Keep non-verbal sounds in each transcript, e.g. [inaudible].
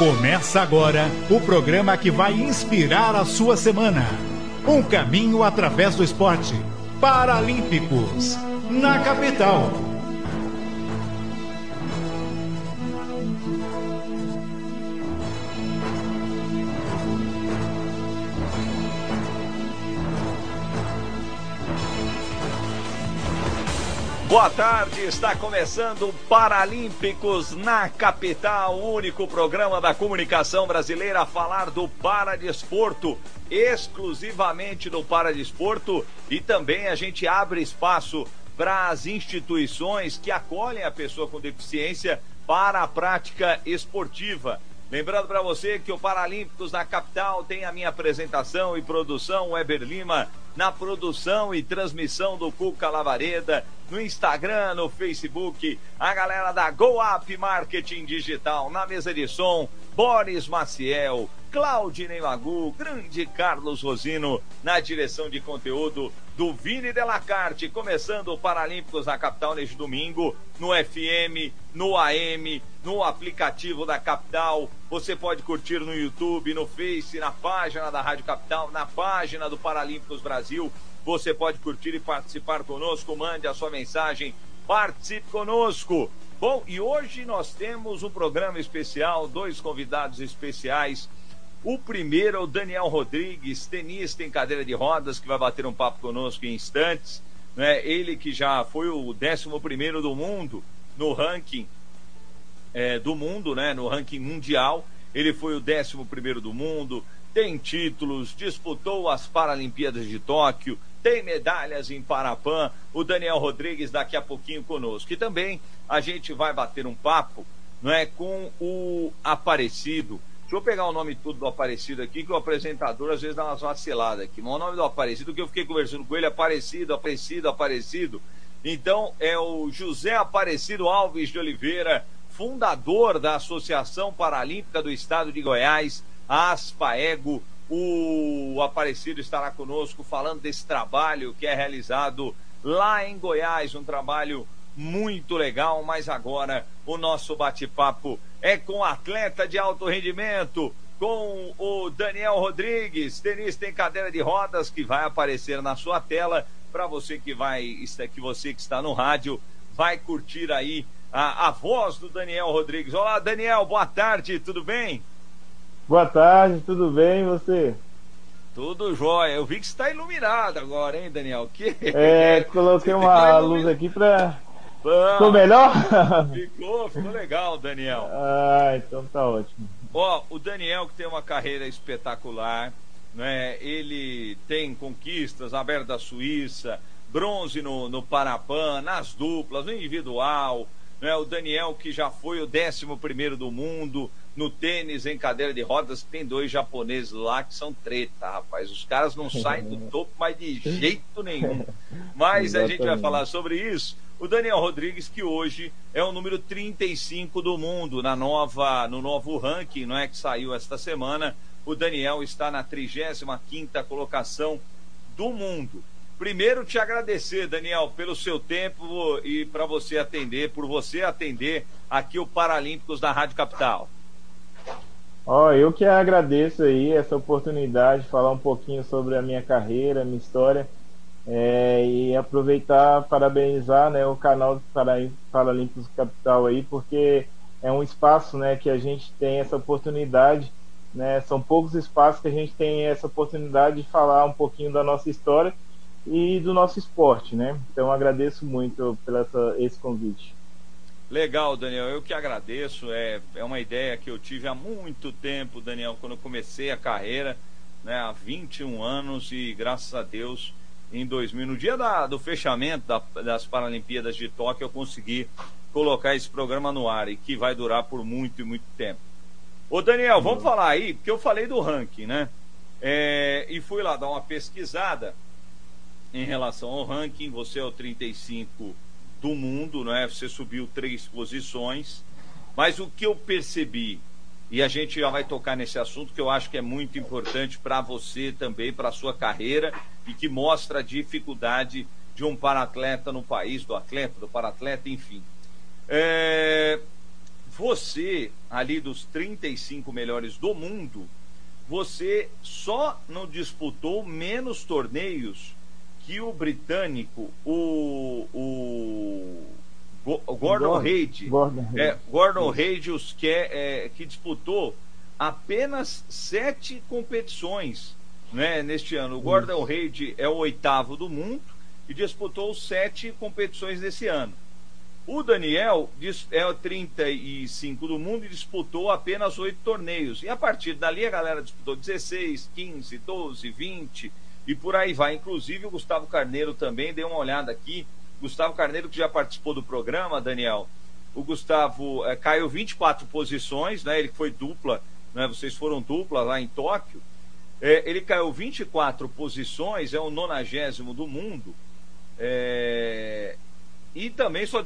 Começa agora o programa que vai inspirar a sua semana. Um caminho através do esporte. Paralímpicos, na capital. Boa tarde, está começando Paralímpicos na capital, o único programa da comunicação brasileira a falar do paradesporto, exclusivamente do paradesporto e também a gente abre espaço para as instituições que acolhem a pessoa com deficiência para a prática esportiva. Lembrando para você que o Paralímpicos na capital tem a minha apresentação e produção, Weber Lima, na produção e transmissão do Cuca Lavareda, no Instagram, no Facebook, a galera da GoUp Marketing Digital, na mesa de som, Boris Maciel, Claudinei Magu, grande Carlos Rosino, na direção de conteúdo do Vini Delacarte, começando o Paralímpicos na capital neste domingo, no FM, no AM, no aplicativo da capital. Você pode curtir no YouTube, no Face, na página da Rádio Capital, na página do Paralímpicos Brasil. Você pode curtir e participar conosco. Mande a sua mensagem. Participe conosco. Bom, e hoje nós temos um programa especial, dois convidados especiais. O primeiro é o Daniel Rodrigues, tenista em cadeira de rodas, que vai bater um papo conosco em instantes. Né? Ele que já foi o 11 do mundo no ranking é, do mundo, né? no ranking mundial. Ele foi o 11 do mundo, tem títulos, disputou as Paralimpíadas de Tóquio, tem medalhas em Parapan. O Daniel Rodrigues daqui a pouquinho conosco. E também a gente vai bater um papo não é, com o Aparecido. Deixa eu pegar o nome tudo do Aparecido aqui, que o apresentador às vezes dá umas vaciladas aqui. Mas o nome do Aparecido, que eu fiquei conversando com ele, Aparecido, Aparecido, Aparecido. Então é o José Aparecido Alves de Oliveira, fundador da Associação Paralímpica do Estado de Goiás, a ASPAEGO, o Aparecido estará conosco falando desse trabalho que é realizado lá em Goiás, um trabalho muito legal, mas agora o nosso bate-papo é com atleta de alto rendimento, com o Daniel Rodrigues, tenista em cadeira de rodas, que vai aparecer na sua tela para você que vai, que você que está no rádio, vai curtir aí a, a voz do Daniel Rodrigues. Olá, Daniel, boa tarde, tudo bem? Boa tarde, tudo bem e você? Tudo jóia. Eu vi que está iluminado agora, hein, Daniel? Que... É, coloquei [laughs] uma luz aqui para. Ficou melhor? [laughs] Ficou, ficou legal, Daniel. Ah, então tá ótimo. Ó, o Daniel que tem uma carreira espetacular, né? Ele tem conquistas, aberto da Suíça, bronze no, no Parapan, nas duplas, no individual, né? O Daniel que já foi o décimo primeiro do mundo, no tênis em cadeira de rodas, tem dois japoneses lá que são treta, rapaz. Os caras não saem do [laughs] topo, mas de jeito nenhum. [laughs] Mas a gente vai falar sobre isso. O Daniel Rodrigues, que hoje é o número 35 do mundo na nova, no novo ranking, não é que saiu esta semana. O Daniel está na 35ª colocação do mundo. Primeiro te agradecer, Daniel, pelo seu tempo e para você atender, por você atender aqui o Paralímpicos da Rádio Capital. Ó, eu que agradeço aí essa oportunidade de falar um pouquinho sobre a minha carreira, minha história. É, e aproveitar parabenizar né, o canal do Paralímpicos Capital aí, porque é um espaço né, que a gente tem essa oportunidade, né, são poucos espaços que a gente tem essa oportunidade de falar um pouquinho da nossa história e do nosso esporte. Né? Então agradeço muito pelo esse convite. Legal, Daniel. Eu que agradeço. É, é uma ideia que eu tive há muito tempo, Daniel, quando eu comecei a carreira, né, há 21 anos, e graças a Deus, em 2000, no dia da, do fechamento da, das Paralimpíadas de Tóquio, eu consegui colocar esse programa no ar e que vai durar por muito e muito tempo. Ô, Daniel, vamos falar aí, porque eu falei do ranking, né? É, e fui lá dar uma pesquisada em relação ao ranking. Você é o 35 do mundo, não é? Você subiu três posições, mas o que eu percebi e a gente já vai tocar nesse assunto que eu acho que é muito importante para você também, para a sua carreira e que mostra a dificuldade de um paratleta no país, do atleta, do paratleta, enfim. É... você, ali dos 35 melhores do mundo, você só não disputou menos torneios que o britânico, o, o, o Gordon Reid, Gordon, é, Gordon Reid, que, é, é, que disputou apenas sete competições né, neste ano. O Gordon Reid é o oitavo do mundo e disputou sete competições nesse ano. O Daniel é o 35 do mundo e disputou apenas oito torneios. E a partir dali a galera disputou 16, 15, 12, 20 e por aí vai. Inclusive o Gustavo Carneiro também, dei uma olhada aqui. Gustavo Carneiro, que já participou do programa, Daniel. O Gustavo é, caiu 24 posições, né? Ele foi dupla, né? Vocês foram dupla lá em Tóquio. É, ele caiu 24 posições, é o nonagésimo do mundo. É, e também só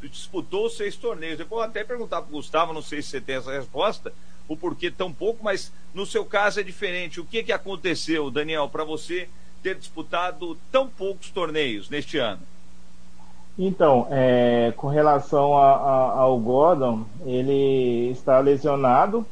disputou seis torneios. Depois eu até perguntar para o Gustavo, não sei se você tem essa resposta, o porquê tão pouco, mas no seu caso é diferente. O que, que aconteceu, Daniel, para você ter disputado tão poucos torneios neste ano? Então, é, com relação a, a, ao Gordon, ele está lesionado,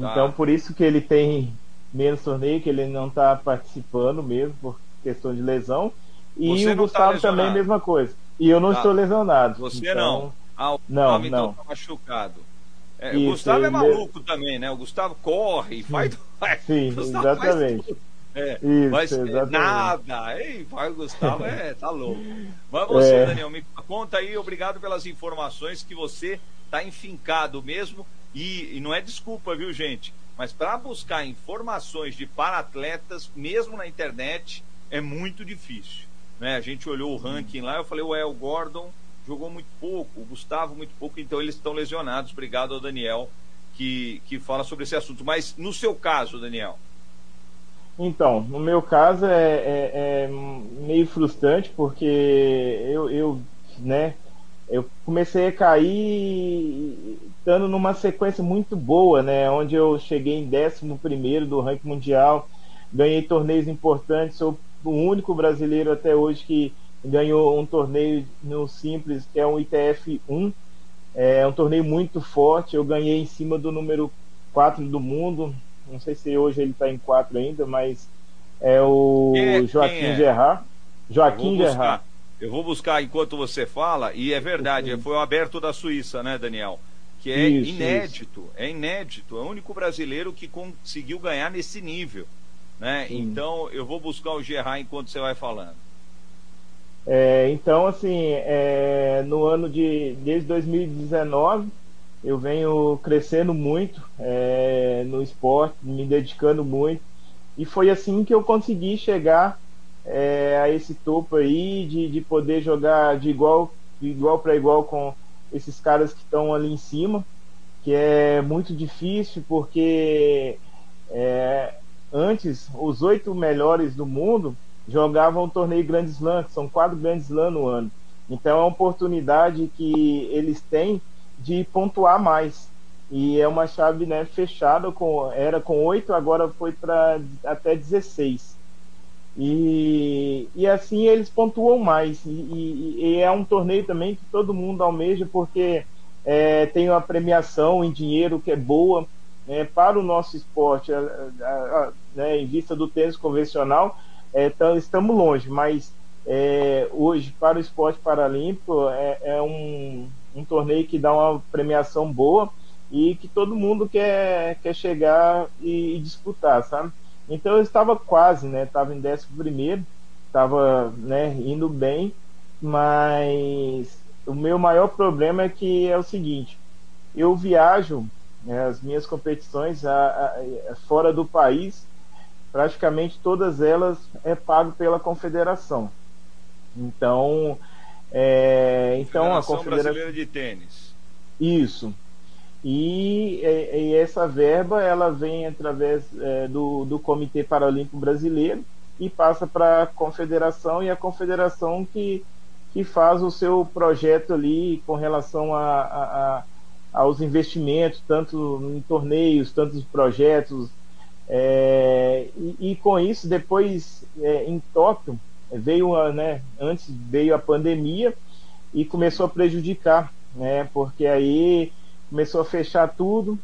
tá. então por isso que ele tem menos torneio, que ele não está participando mesmo por questão de lesão. E Você o tá Gustavo tá também, mesma coisa. E eu não tá. estou lesionado. Você então... não. Ah, o não, então tá machucado. É, o Gustavo é maluco ele... também, né? O Gustavo corre, faz. Sim, exatamente. É, Isso, mas exatamente. nada. Ei, vai, o Gustavo é, tá louco. Mas você, é. Daniel, me conta aí, obrigado pelas informações que você tá enfincado mesmo. E, e não é desculpa, viu, gente? Mas para buscar informações de para-atletas, mesmo na internet, é muito difícil. Né? A gente olhou o ranking lá, eu falei, ué, o Gordon jogou muito pouco, o Gustavo muito pouco, então eles estão lesionados. Obrigado ao Daniel que, que fala sobre esse assunto. Mas no seu caso, Daniel? Então, no meu caso é, é, é meio frustrante porque eu, eu, né, eu comecei a cair estando numa sequência muito boa, né, onde eu cheguei em 11 primeiro do ranking mundial, ganhei torneios importantes, sou o único brasileiro até hoje que ganhou um torneio no Simples, que é um ITF 1, é um torneio muito forte, eu ganhei em cima do número 4 do mundo, não sei se hoje ele está em quatro ainda, mas é o é, Joaquim é? Gerard. Joaquim eu Gerard. Eu vou buscar enquanto você fala, e é verdade, Sim. foi o aberto da Suíça, né, Daniel? Que é isso, inédito, isso. é inédito, é o único brasileiro que conseguiu ganhar nesse nível. Né? Então eu vou buscar o Gerard enquanto você vai falando. É, então, assim, é, no ano de desde 2019 eu venho crescendo muito é, no esporte, me dedicando muito. E foi assim que eu consegui chegar é, a esse topo aí, de, de poder jogar de igual, de igual para igual com esses caras que estão ali em cima, que é muito difícil, porque é, antes os oito melhores do mundo jogavam o torneio Grand Slam, que são quatro Grand Slam no ano. Então é uma oportunidade que eles têm de pontuar mais. E é uma chave né, fechada, com, era com 8, agora foi para até 16. E, e assim eles pontuam mais. E, e, e, é um torneio também que todo mundo almeja, porque é, tem uma premiação em dinheiro que é boa né, para o nosso esporte, a, a, a, né, em vista do tênis convencional. É, então, estamos longe, mas é, hoje, para o esporte paralímpico, é, é um, um torneio que dá uma premiação boa e que todo mundo quer, quer chegar e, e disputar, sabe? Então eu estava quase, né? Estava em décimo primeiro, estava né, indo bem, mas o meu maior problema é que é o seguinte: eu viajo né, as minhas competições a, a, fora do país, praticamente todas elas é pago pela confederação. Então é, então a Confederação Brasileira de Tênis. Isso. E, e, essa verba ela vem através é, do, do Comitê Paralímpico Brasileiro e passa para a confederação e a confederação que, que faz o seu projeto ali com relação a, a, a aos investimentos, tanto em torneios, tanto em projetos. É, e, e, com isso, depois é, em Tóquio, veio a, né, antes veio a pandemia e começou a prejudicar, né, porque aí começou a fechar tudo.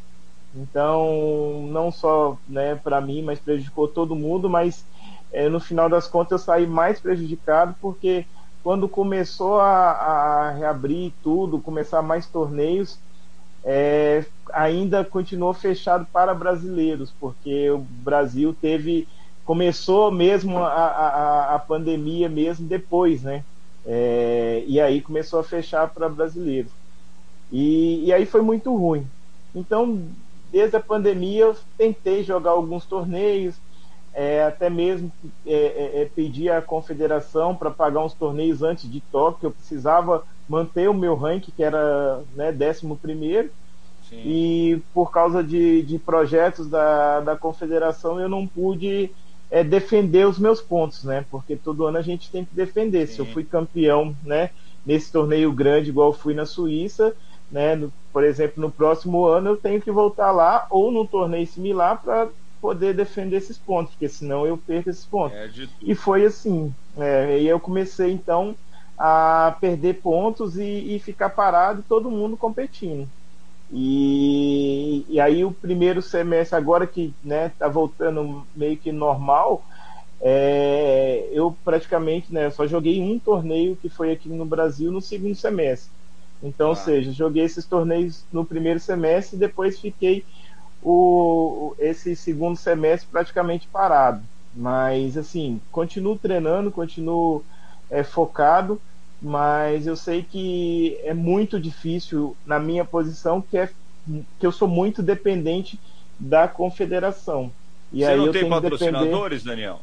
Então, não só né, para mim, mas prejudicou todo mundo, mas é, no final das contas eu saí mais prejudicado porque quando começou a, a reabrir tudo, começar mais torneios, é, ainda continuou fechado para brasileiros, porque o Brasil teve começou mesmo a, a, a pandemia mesmo depois, né? É, e aí começou a fechar para brasileiros. E, e aí foi muito ruim. Então, desde a pandemia, eu tentei jogar alguns torneios, é, até mesmo é, é, é pedir à confederação para pagar uns torneios antes de Tóquio. Eu precisava manter o meu ranking, que era né, 11. E por causa de, de projetos da, da confederação, eu não pude é, defender os meus pontos, né? Porque todo ano a gente tem que defender. Sim. Se eu fui campeão, né? Nesse torneio grande, igual fui na Suíça, né? No, por exemplo, no próximo ano eu tenho que voltar lá ou num torneio similar para poder defender esses pontos, porque senão eu perco esses pontos. É e foi assim. É, e eu comecei então a perder pontos e, e ficar parado, todo mundo competindo. E, e aí o primeiro semestre, agora que né, tá voltando meio que normal, é, eu praticamente né, só joguei um torneio que foi aqui no Brasil no segundo semestre. Então, ah. ou seja, joguei esses torneios no primeiro semestre e depois fiquei o, esse segundo semestre praticamente parado. Mas, assim, continuo treinando, continuo é, focado, mas eu sei que é muito difícil na minha posição, que, é, que eu sou muito dependente da confederação. E Você aí não eu tem patrocinadores, depender... Daniel?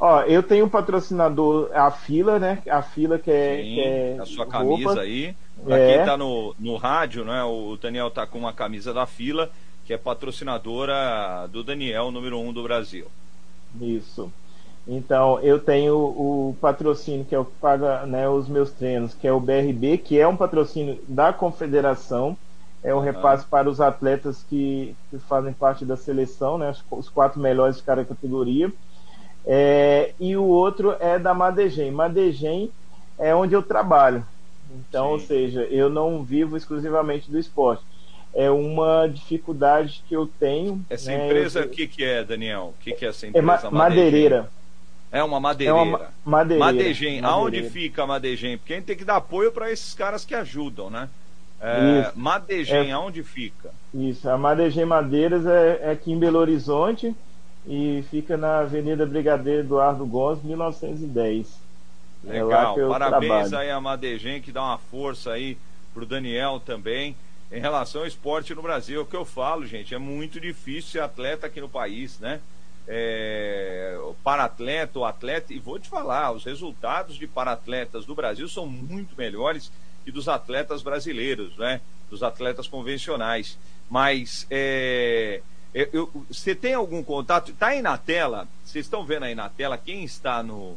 Ó, eu tenho um patrocinador, a Fila, né? A Fila que é. Sim, que é a sua camisa roupa. aí. Pra é. quem tá no, no rádio, né? O Daniel tá com uma camisa da Fila que é patrocinadora do Daniel, número um do Brasil. Isso. Então, eu tenho o patrocínio que é o que paga né, os meus treinos, que é o BRB, que é um patrocínio da confederação, é um repasse para os atletas que, que, fazem parte da seleção, né, os quatro melhores de cada categoria. É, e o outro é da Madegem. Madegem é onde eu trabalho. Então, Sim. ou seja, eu não vivo exclusivamente do esporte é uma dificuldade que eu tenho. Essa né? empresa, o que, que é, Daniel? O que, que é essa empresa? É ma madeireira. É uma madeireira. É uma madeireira. Madegem. Aonde fica a Madegem? Porque a gente tem que dar apoio para esses caras que ajudam, né? É, Madegem, é, aonde fica? Isso, a Madegem Madeiras é, é, aqui em Belo Horizonte e fica na Avenida Brigadeiro Eduardo Gomes, 1910. É Legal, parabéns trabalho. aí a Madegem que dá uma força aí pro Daniel também em relação ao esporte no Brasil. É o que eu falo, gente, é muito difícil ser atleta aqui no país, né? É, para-atleta ou atleta, e vou te falar, os resultados de para-atletas do Brasil são muito melhores que dos atletas brasileiros, né? Dos atletas convencionais. Mas é, eu, você tem algum contato? Está aí na tela, vocês estão vendo aí na tela, quem está no,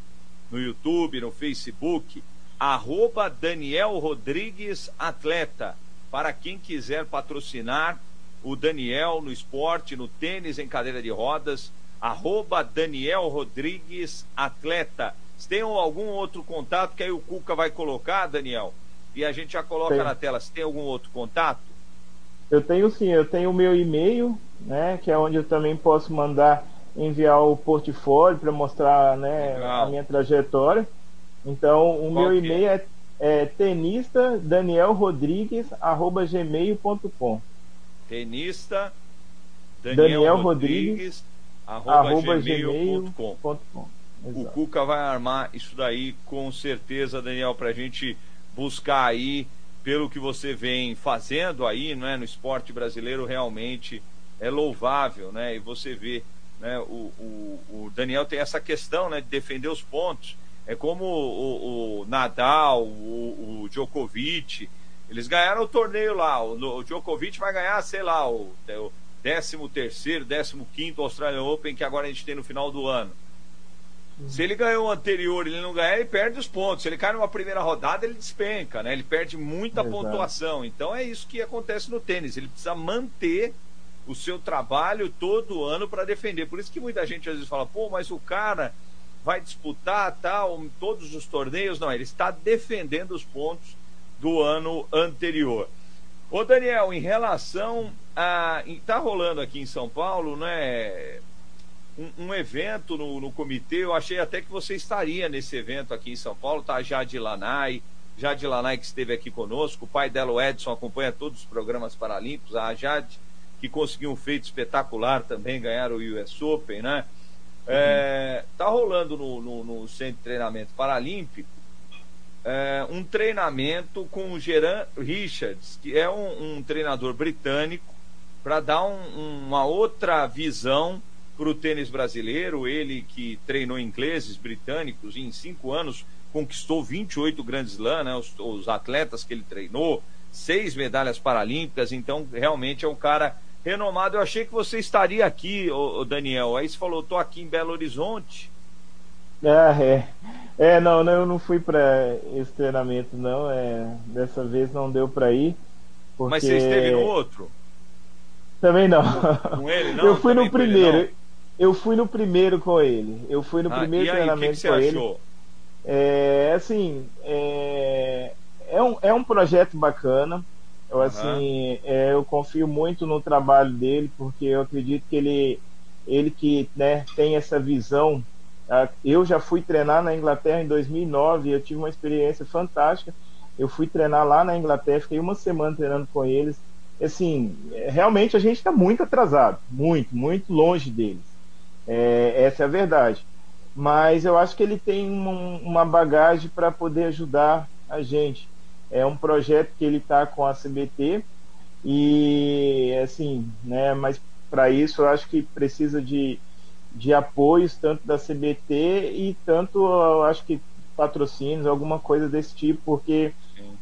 no YouTube, no Facebook, arroba Daniel Rodrigues Atleta para quem quiser patrocinar o Daniel no esporte, no tênis em cadeira de rodas, arroba Daniel Rodrigues Atleta. Se tem algum outro contato que aí o Cuca vai colocar, Daniel, e a gente já coloca tem. na tela. Se tem algum outro contato? Eu tenho sim, eu tenho o meu e-mail, né, que é onde eu também posso mandar enviar o portfólio para mostrar né, a minha trajetória. Então, o Qual meu e-mail é? é é tenista Daniel Rodrigues arroba gmail.com tenista Daniel, Daniel Rodrigues, arroba, gmail.com o Cuca vai armar isso daí com certeza Daniel para a gente buscar aí pelo que você vem fazendo aí não é? No esporte brasileiro realmente é louvável né? E você vê né o, o, o Daniel tem essa questão né de defender os pontos. É como o, o Nadal, o, Djokovic. Eles ganharam o torneio lá. O, o Djokovic vai ganhar, sei lá, o, o 13 terceiro, 15 quinto Australian Open que agora a gente tem no final do ano. Se ele ganhou o anterior e ele não ganhar, ele perde os pontos. Se ele cai numa primeira rodada, ele despenca, né? Ele perde muita Exato. pontuação. Então é isso que acontece no tênis. Ele precisa manter o seu trabalho todo ano para defender. Por isso que muita gente às vezes fala, pô, mas o cara vai disputar tal, todos os torneios. Não, ele está defendendo os pontos do ano anterior. Ô Daniel, em relação. Está rolando aqui em São Paulo, né? Um, um evento no, no, comitê, eu achei até que você estaria nesse evento aqui em São Paulo, tá? Jade Lanai, Jade Lanai que esteve aqui conosco, o pai dela, o Edson, acompanha todos os programas paralímpicos, a Jade, que conseguiu um feito espetacular também, ganhar o US Open, né? É, tá rolando no, no, no, centro de treinamento paralímpico é, um treinamento com o Geran Richards, que é um, um treinador britânico, para dar um, uma outra visão para o tênis brasileiro. Ele que treinou ingleses, britânicos, e em cinco anos conquistou 28 grandes lãs, né, os, os atletas que ele treinou, seis medalhas paralímpicas, então realmente é um cara renomado. Eu achei que você estaria aqui, ô, Daniel. Aí você falou, tô aqui em Belo Horizonte. Ah, é. É, não, não eu não fui para esse treinamento, não. É, dessa vez não deu para ir. Porque... Mas você esteve no outro? Também não. Com ele, [laughs] não? Eu fui no primeiro. Eu fui no primeiro com ele. Eu fui no ah, primeiro aí, treinamento que que com achou? ele. É, assim, é, é, um, é um projeto bacana. Eu, assim, é, eu confio muito no trabalho dele, porque eu acredito que ele, ele que né, tem essa visão. Eu já fui treinar na Inglaterra em 2009, eu tive uma experiência fantástica. Eu fui treinar lá na Inglaterra, fiquei uma semana treinando com eles. Assim, realmente a gente está muito atrasado, muito, muito longe deles. É, essa é a verdade. Mas eu acho que ele tem um, uma bagagem para poder ajudar a gente. É um projeto que ele está com a CBT e assim, né? Mas para isso eu acho que precisa de, de apoios tanto da CBT e tanto eu acho que patrocínios, alguma coisa desse tipo, porque.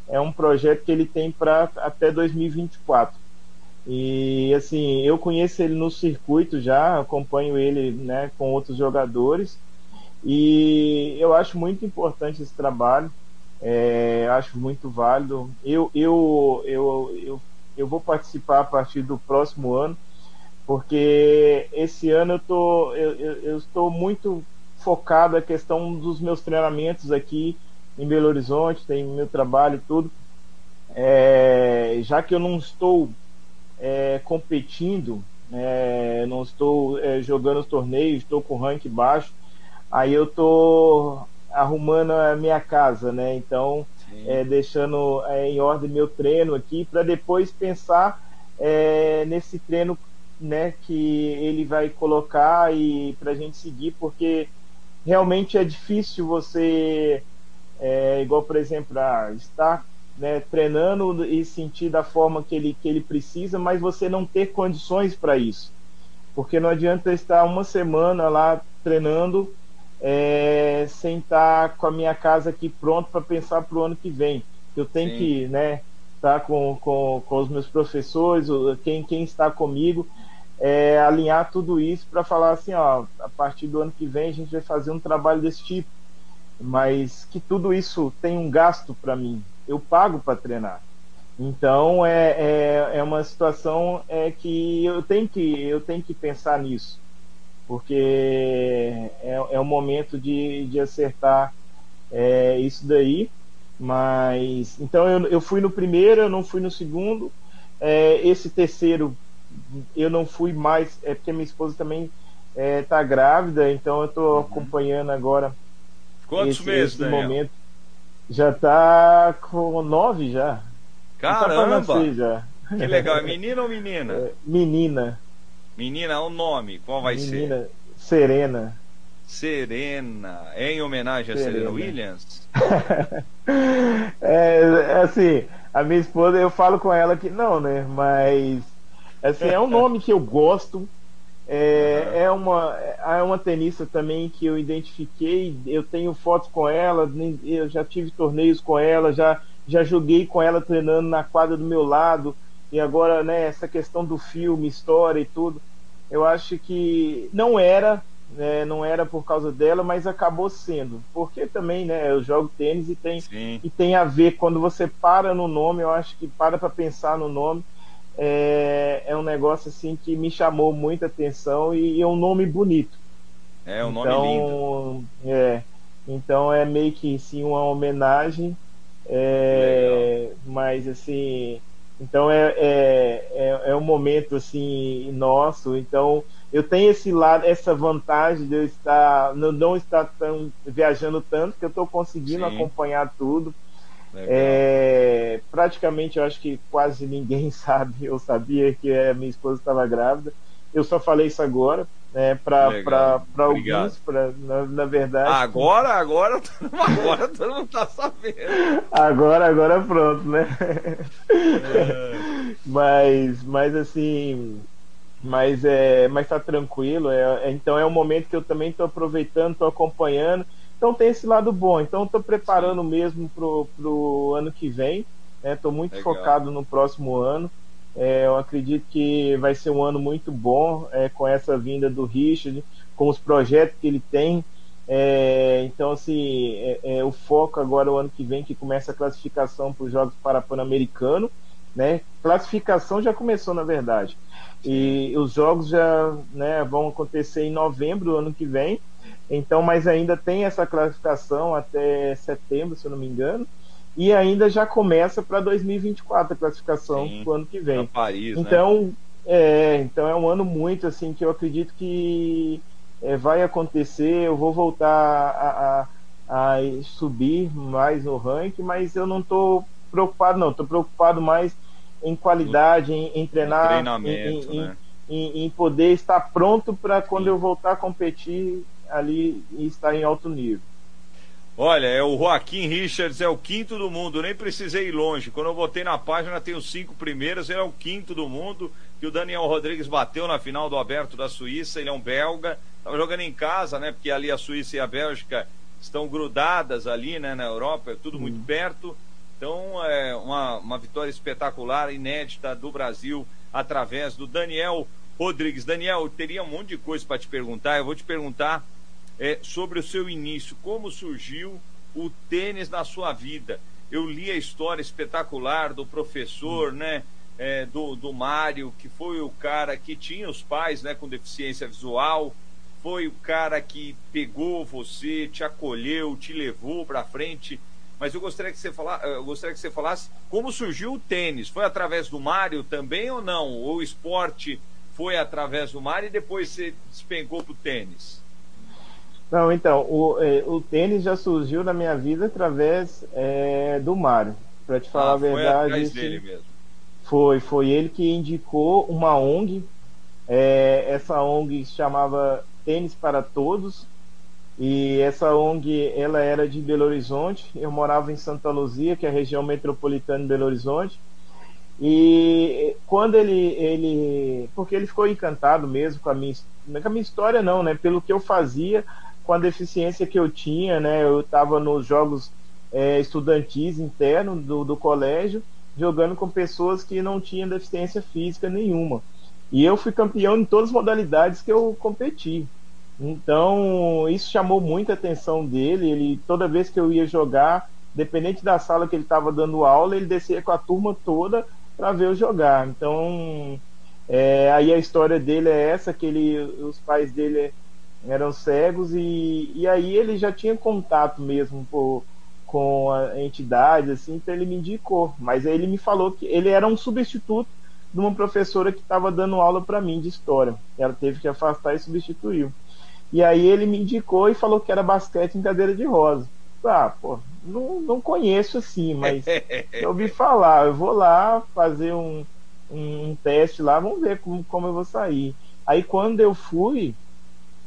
É um projeto que ele tem para até 2024. E assim, eu conheço ele no circuito já, acompanho ele né, com outros jogadores e eu acho muito importante esse trabalho. É, acho muito válido. Eu, eu, eu, eu, eu vou participar a partir do próximo ano, porque esse ano eu, tô, eu, eu, eu estou muito focado na questão dos meus treinamentos aqui em Belo Horizonte, tem meu trabalho e tudo. É, já que eu não estou é, competindo, é, não estou é, jogando os torneios, estou com rank baixo, aí eu estou arrumando a minha casa, né? Então, é, deixando é, em ordem meu treino aqui para depois pensar nesse treino, né? Que ele vai colocar e para a gente seguir, porque realmente é difícil você, é, igual por exemplo, ah, estar né, treinando e sentir da forma que ele, que ele precisa, mas você não ter condições para isso. Porque não adianta estar uma semana lá treinando é, sem estar com a minha casa aqui pronto para pensar para o ano que vem. Eu tenho Sim. que né, estar com, com, com os meus professores, quem, quem está comigo, é, alinhar tudo isso para falar assim, ó, a partir do ano que vem a gente vai fazer um trabalho desse tipo. Mas que tudo isso tem um gasto para mim. Eu pago para treinar. Então é, é, é, uma situação é que eu tenho que eu tenho que pensar nisso porque é, é o momento de, de acertar é, isso daí. Mas então eu, eu fui no primeiro, eu não fui no segundo. É, esse terceiro eu não fui mais, é porque minha esposa também está é, grávida, então eu estou uhum. acompanhando agora. Quantos esse, meses, esse momento? Já está com nove já. Tá Caramba! Já, já. Que legal, é menina ou menina? É, menina. Menina, o nome, qual vai Menina, ser? Serena. Serena, é em homenagem Serena. a Serena Williams? [laughs] é, assim, a minha esposa, eu falo com ela que não, né? Mas, assim, é um nome que eu gosto. É, uhum. é, uma, é uma tenista também que eu identifiquei. Eu tenho fotos com ela, eu já tive torneios com ela, já, já joguei com ela treinando na quadra do meu lado. E agora, né, essa questão do filme, história e tudo eu acho que não era, né, não era por causa dela, mas acabou sendo. Porque também, né, eu jogo tênis e tem, e tem a ver, quando você para no nome, eu acho que para para pensar no nome, é, é um negócio assim que me chamou muita atenção e, é um nome bonito. É um nome então, lindo. É, então é meio que sim uma homenagem, é, mas assim Então é, é, é, é, um momento assim nosso. Então eu tenho esse lado, essa vantagem de eu estar não, não estar tão, viajando tanto que eu estou conseguindo Sim. acompanhar tudo. É, praticamente eu acho que quase ninguém [laughs] sabe, eu sabia que a minha esposa estava grávida. Eu só falei isso agora, né, para alguns, pra, na, na, verdade. Agora, agora, [laughs] agora todo mundo está sabendo. Agora, agora pronto, né? É. [laughs] Mas, mas assim, mas é, mas tá tranquilo. É, é então é um momento que eu também estou aproveitando, estou acompanhando. Então tem esse lado bom. Então estou preparando mesmo pro, pro ano que vem. Estou né? muito Legal. focado no próximo ano. É, eu acredito que vai ser um ano muito bom é, com essa vinda do Richard, com os projetos que ele tem. É, então, assim, é, é, o foco agora, o ano que vem, que começa a classificação para os Jogos para Pan-Americano. Né? Classificação já começou, na verdade. E os jogos já né, vão acontecer em novembro do ano que vem. Então, mas ainda tem essa classificação até setembro, se eu não me engano. E ainda já começa para 2024 a classificação do ano que vem. Paris, né? então, né? é, então é um ano muito assim que eu acredito que é, vai acontecer. Eu vou voltar a, a, a, subir mais no ranking, mas eu não estou preocupado, não. Estou preocupado mais em qualidade, em, em treinar, em, né? em, em, poder estar pronto para quando eu voltar a competir ali e estar em alto nível. Olha, é o Joaquim Richards, é o quinto do mundo, nem precisei ir longe. Quando eu botei na página, tem os cinco primeiros, ele é o quinto do mundo, que o Daniel Rodrigues bateu na final do Aberto da Suíça, ele é um belga, estava jogando em casa, né? Porque ali a Suíça e a Bélgica estão grudadas ali, né, na Europa, é tudo muito uhum. perto. Então, é uma, uma vitória espetacular, inédita do Brasil, através do Daniel Rodrigues. Daniel, eu teria um monte de coisa para te perguntar. Eu vou te perguntar é, sobre o seu início, como surgiu o tênis na sua vida. Eu li a história espetacular do professor, né? É, do, do Mário, que foi o cara que tinha os pais né, com deficiência visual, foi o cara que pegou você, te acolheu, te levou para frente mas eu gostaria que você falasse, eu gostaria que você falasse como surgiu o tênis. Foi através do Mário também ou não? Ou o esporte foi através do Mário e depois você despencou para o tênis? Não, então, o, é, o tênis já surgiu na minha vida através é, do Mário. Para te falar ah, a verdade. Foi dele mesmo. Foi, foi ele que indicou uma ONG. É, essa ONG se chamava Tênis para Todos e essa ONG, ela era de Belo Horizonte. Eu morava em Santa Luzia, que é a região metropolitana de Belo Horizonte. E quando ele, ele, porque ele ficou encantado mesmo com a minha, com a minha história não, né? Pelo que eu fazia, com a deficiência que eu tinha, né? Eu estava nos jogos é, estudantis internos do, do colégio, jogando com pessoas que não tinham deficiência física nenhuma. E eu fui campeão em todas as modalidades que eu competi. Então, isso chamou muita atenção dele. Ele, toda vez que eu ia jogar, dependente da sala que ele estava dando aula, ele descia com a turma toda para ver eu jogar. Então, é, aí a história dele é essa, que ele, os pais dele eram cegos e, e aí ele já tinha contato mesmo com a entidade, assim, então ele me indicou. Mas aí ele me falou que ele era um substituto de uma professora que estava dando aula para mim de história. Ela teve que afastar e substituiu. E aí ele me indicou e falou que era basquete em cadeira de rosa. Ah, pô, não, não conheço assim, mas [laughs] eu ouvi falar, eu vou lá fazer um, um, teste lá, vamos ver como, como eu vou sair. Aí quando eu fui,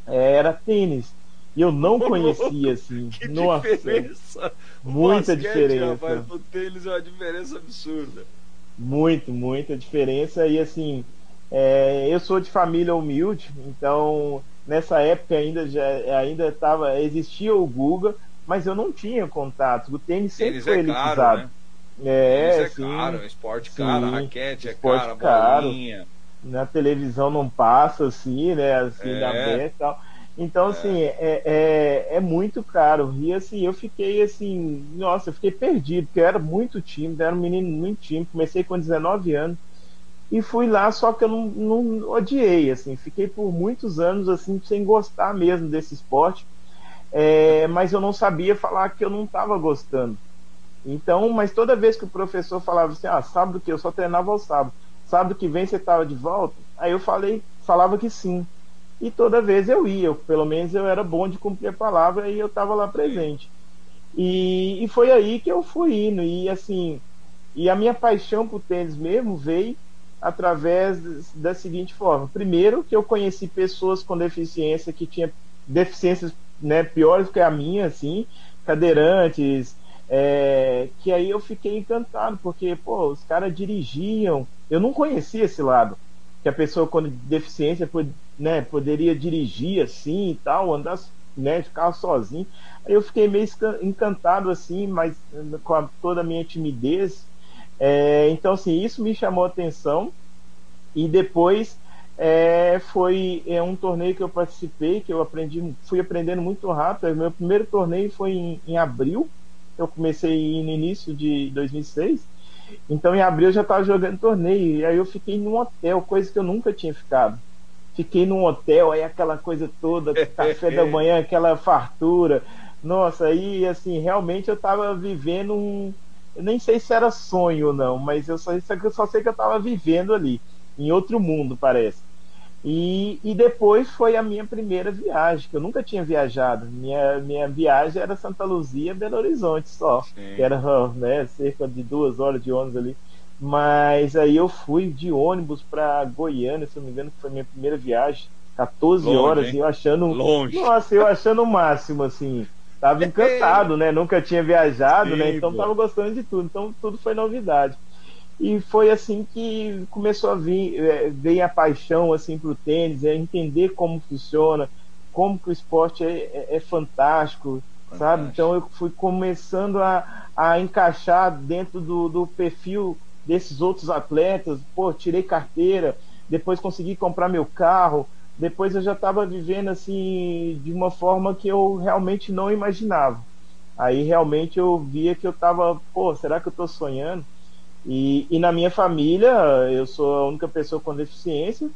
é, era tênis. E eu não [laughs] conhecia, assim. [laughs] que Nossa, diferença! Muita basquete, diferença. Rapaz, no tênis é uma diferença absurda. Muito, muita diferença. E assim, é, eu sou de família humilde, então nessa época ainda já ainda estava existia o Google, mas eu não tinha contato. O tênis sempre tênis foi é elitizado. Caro, né? É, é sim, caro, é esporte sim, caro, a raquete é caro, caro. Bolinha. Na televisão não passa assim, né? Assim, é. aberta e tal. Então, é. assim, é, é, é, muito caro. E assim, eu fiquei assim, nossa, eu fiquei perdido, porque eu era muito tímido, era um menino muito tímido, comecei com 19 anos e fui lá, só que eu não, não odiei, assim, fiquei por muitos anos assim sem gostar mesmo desse esporte, é, mas eu não sabia falar que eu não estava gostando. Então, mas toda vez que o professor falava assim, ah, sábado que eu só treinava ao sábado, sábado que vem você estava de volta, aí eu falei, falava que sim. E toda vez eu ia, eu, pelo menos eu era bom de cumprir a palavra e eu estava lá presente. E, e foi aí que eu fui indo. E assim, e a minha paixão por tênis mesmo veio através da seguinte forma: primeiro, que eu conheci pessoas com deficiência que tinham deficiências né, piores que a minha, assim, cadeirantes, é, que aí eu fiquei encantado, porque, pô, os caras dirigiam, eu não conhecia esse lado, que a pessoa com deficiência né, poderia dirigir assim e tal, andar né, de carro sozinho. Aí eu fiquei meio encantado assim, mas com a, toda a minha timidez. É, então, assim, isso me chamou a atenção. E depois é, foi é, um torneio que eu participei, que eu aprendi, fui aprendendo muito rápido. Meu primeiro torneio foi em, em abril. Eu comecei no início de 2006. Então, em abril eu já estava jogando torneio. E aí eu fiquei num hotel, coisa que eu nunca tinha ficado fiquei num hotel, aí aquela coisa toda, [laughs] café da manhã, aquela fartura. Nossa, aí assim, realmente eu tava vivendo um. Eu nem sei se era sonho ou não, mas eu só, eu só sei que eu tava vivendo ali, em outro mundo, parece. E, e depois foi a minha primeira viagem, que eu nunca tinha viajado. Minha, minha viagem era Santa Luzia, Belo Horizonte só, Sim. que era né, cerca de duas horas de ônibus ali. Mas aí eu fui de ônibus para Goiânia, se não me engano, que foi minha primeira viagem, 14 Longe, horas, hein? e eu achando. Longe. Nossa, eu achando o máximo, assim. Tava encantado, né? Nunca tinha viajado, Sim, né? Então tava gostando de tudo. Então tudo foi novidade. E foi assim que começou a vir, é, veio a paixão assim pro tênis, é entender como funciona, como que o esporte é, é, é fantástico, fantástico, sabe? Então eu fui começando a, a encaixar dentro do, do perfil desses outros atletas, pô, tirei carteira, depois consegui comprar meu carro, depois eu já estava vivendo assim de uma forma que eu realmente não imaginava. Aí realmente eu via que eu estava, pô, será que eu estou sonhando? E, e na minha família, eu sou a única pessoa com deficiência,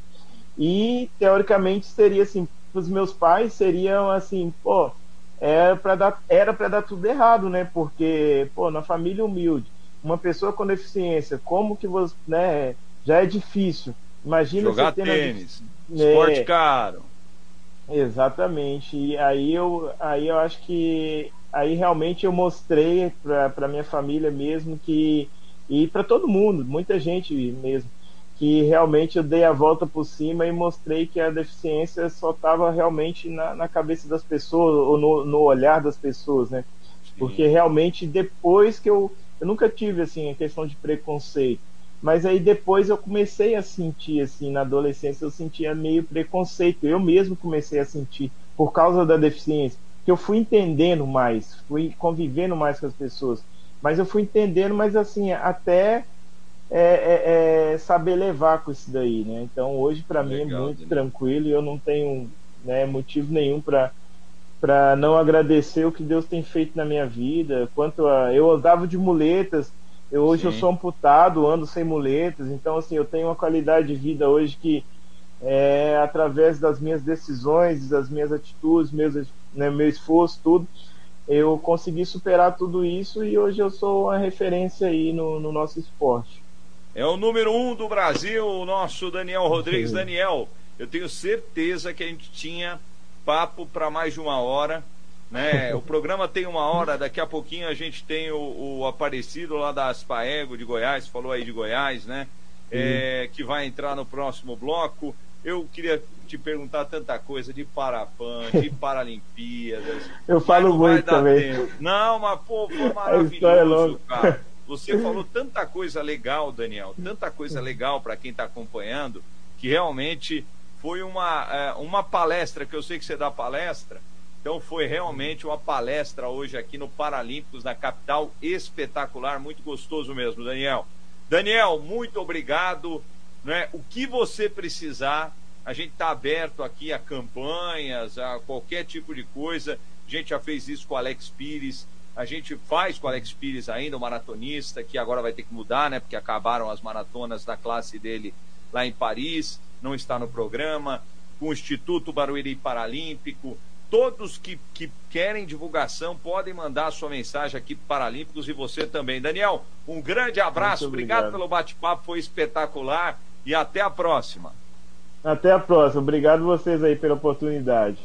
e teoricamente seria assim, os meus pais seriam assim, pô, era para dar, era para dar tudo errado, né? Porque, pô, na família humilde, uma pessoa com deficiência, como que você, né, já é difícil. Imagina jogar você tênis, é, esporte caro. Exatamente. E aí eu, aí eu acho que aí realmente eu mostrei para minha família mesmo que e para todo mundo, muita gente mesmo, que realmente eu dei a volta por cima e mostrei que a deficiência só estava realmente na, na, cabeça das pessoas ou no, no olhar das pessoas, né? Porque realmente depois que eu eu nunca tive assim a questão de preconceito, mas aí depois eu comecei a sentir assim na adolescência eu sentia meio preconceito, eu mesmo comecei a sentir por causa da deficiência, que eu fui entendendo mais, fui convivendo mais com as pessoas, mas eu fui entendendo, mas assim até é, é, é saber levar com isso daí, né? Então hoje para mim é muito né? tranquilo e eu não tenho né, motivo nenhum para para não agradecer o que Deus tem feito na minha vida. Quanto a eu andava de muletas, eu, hoje Sim. eu sou amputado, ando sem muletas, então assim eu tenho uma qualidade de vida hoje que é através das minhas decisões, das minhas atitudes, meus, né, meu esforço, tudo, eu consegui superar tudo isso e hoje eu sou uma referência aí no, no nosso esporte. É o número um do Brasil, o nosso Daniel Rodrigues. Daniel, eu tenho certeza que a gente tinha papo para mais de uma hora. Né? O programa tem uma hora, daqui a pouquinho a gente tem o, o Aparecido lá da Aspaego de Goiás, falou aí de Goiás, né? É, que vai entrar no próximo bloco. Eu queria te perguntar tanta coisa de Parapan, de [laughs] Paralimpíadas. Eu falo muito também. Tempo. Não, mas pô, foi é maravilhoso, cara. Você [laughs] falou tanta coisa legal, Daniel, tanta coisa legal para quem está acompanhando, que realmente foi uma, é, uma palestra, que eu sei que você dá palestra, então foi realmente uma palestra hoje aqui no Paralímpicos, na capital, espetacular, muito gostoso mesmo, Daniel. Daniel, muito obrigado. Né? O que você precisar, a gente está aberto aqui a campanhas, a qualquer tipo de coisa. A gente já fez isso com o Alex Pires, a gente faz com o Alex Pires ainda, o maratonista, que agora vai ter que mudar, né? Porque acabaram as maratonas da classe dele lá em Paris não está no programa, com o Instituto Barueri Paralímpico, Todos que, que querem divulgação podem mandar sua mensagem aqui para Paralímpicos e você também. Daniel, um grande abraço, obrigado. obrigado pelo bate-papo, foi espetacular e até a próxima. Até a próxima, obrigado vocês aí pela oportunidade.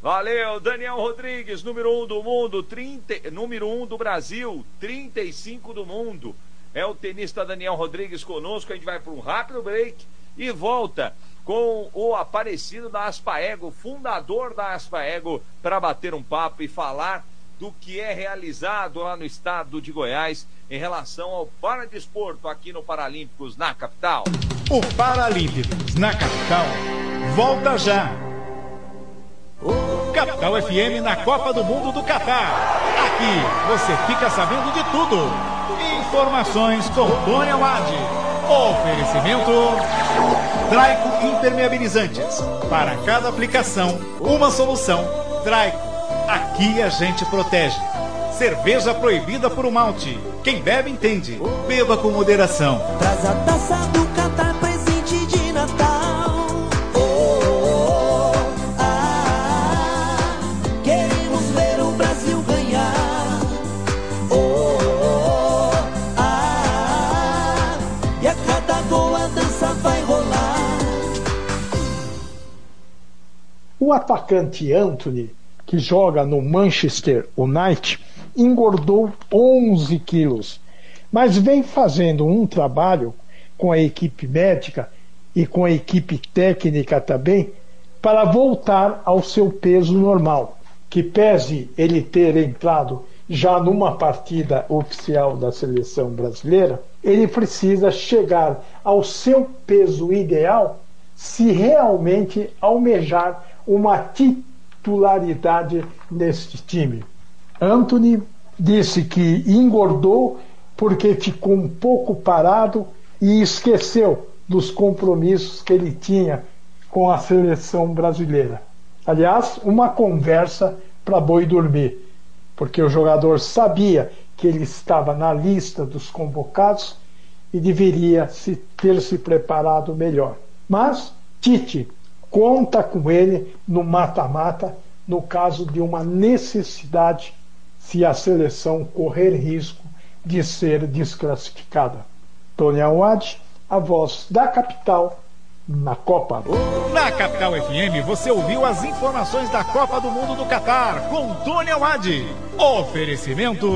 Valeu, Daniel Rodrigues, número 1 um do mundo, 30, número 1 um do Brasil, 35 do mundo. É o tenista Daniel Rodrigues conosco. A gente vai para um rápido break e volta com o Aparecido da Aspaego, fundador da Aspaego, para bater um papo e falar do que é realizado lá no estado de Goiás em relação ao Paradesporto aqui no Paralímpicos na capital. O Paralímpicos na capital volta já. Capital FM na Copa do Mundo do Catar. Aqui você fica sabendo de tudo. Informações com Tony Awad. Oferecimento Traico Impermeabilizantes. Para cada aplicação, uma solução. Traico. Aqui a gente protege. Cerveja proibida por um malte. Quem bebe entende. Beba com moderação. Traz a taça do Catar presente de Natal. O atacante Anthony, que joga no Manchester United, engordou 11 quilos, mas vem fazendo um trabalho com a equipe médica e com a equipe técnica também para voltar ao seu peso normal. Que pese ele ter entrado já numa partida oficial da seleção brasileira, ele precisa chegar ao seu peso ideal se realmente almejar uma titularidade neste time. Anthony disse que engordou porque ficou um pouco parado e esqueceu dos compromissos que ele tinha com a seleção brasileira. Aliás, uma conversa para boi dormir, porque o jogador sabia que ele estava na lista dos convocados e deveria se ter se preparado melhor. Mas Tite conta com ele no mata-mata no caso de uma necessidade se a seleção correr risco de ser desclassificada. Tony Awad, a voz da capital na Copa. Na Capital FM você ouviu as informações da Copa do Mundo do Catar com Tony Awad. Oferecimento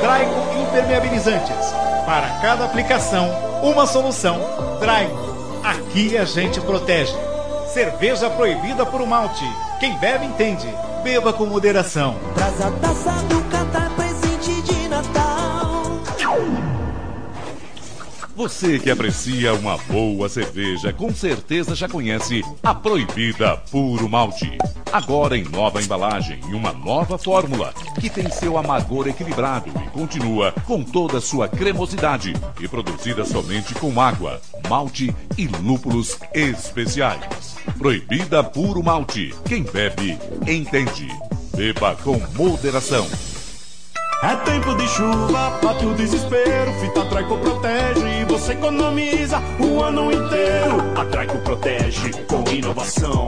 Traico Impermeabilizantes. Para cada aplicação, uma solução. Traico. Aqui a gente protege. Cerveja proibida por um malte. Quem bebe entende. Beba com moderação. Traz a taça do Catar Você que aprecia uma boa cerveja, com certeza já conhece a Proibida Puro Malte. Agora em nova embalagem e uma nova fórmula, que tem seu amargor equilibrado e continua com toda a sua cremosidade e produzida somente com água, malte e lúpulos especiais. Proibida Puro Malte. Quem bebe, entende. Beba com moderação. É tempo de chuva, bate o desespero. Fita Traico protege e você economiza o ano inteiro. A Traico protege com inovação.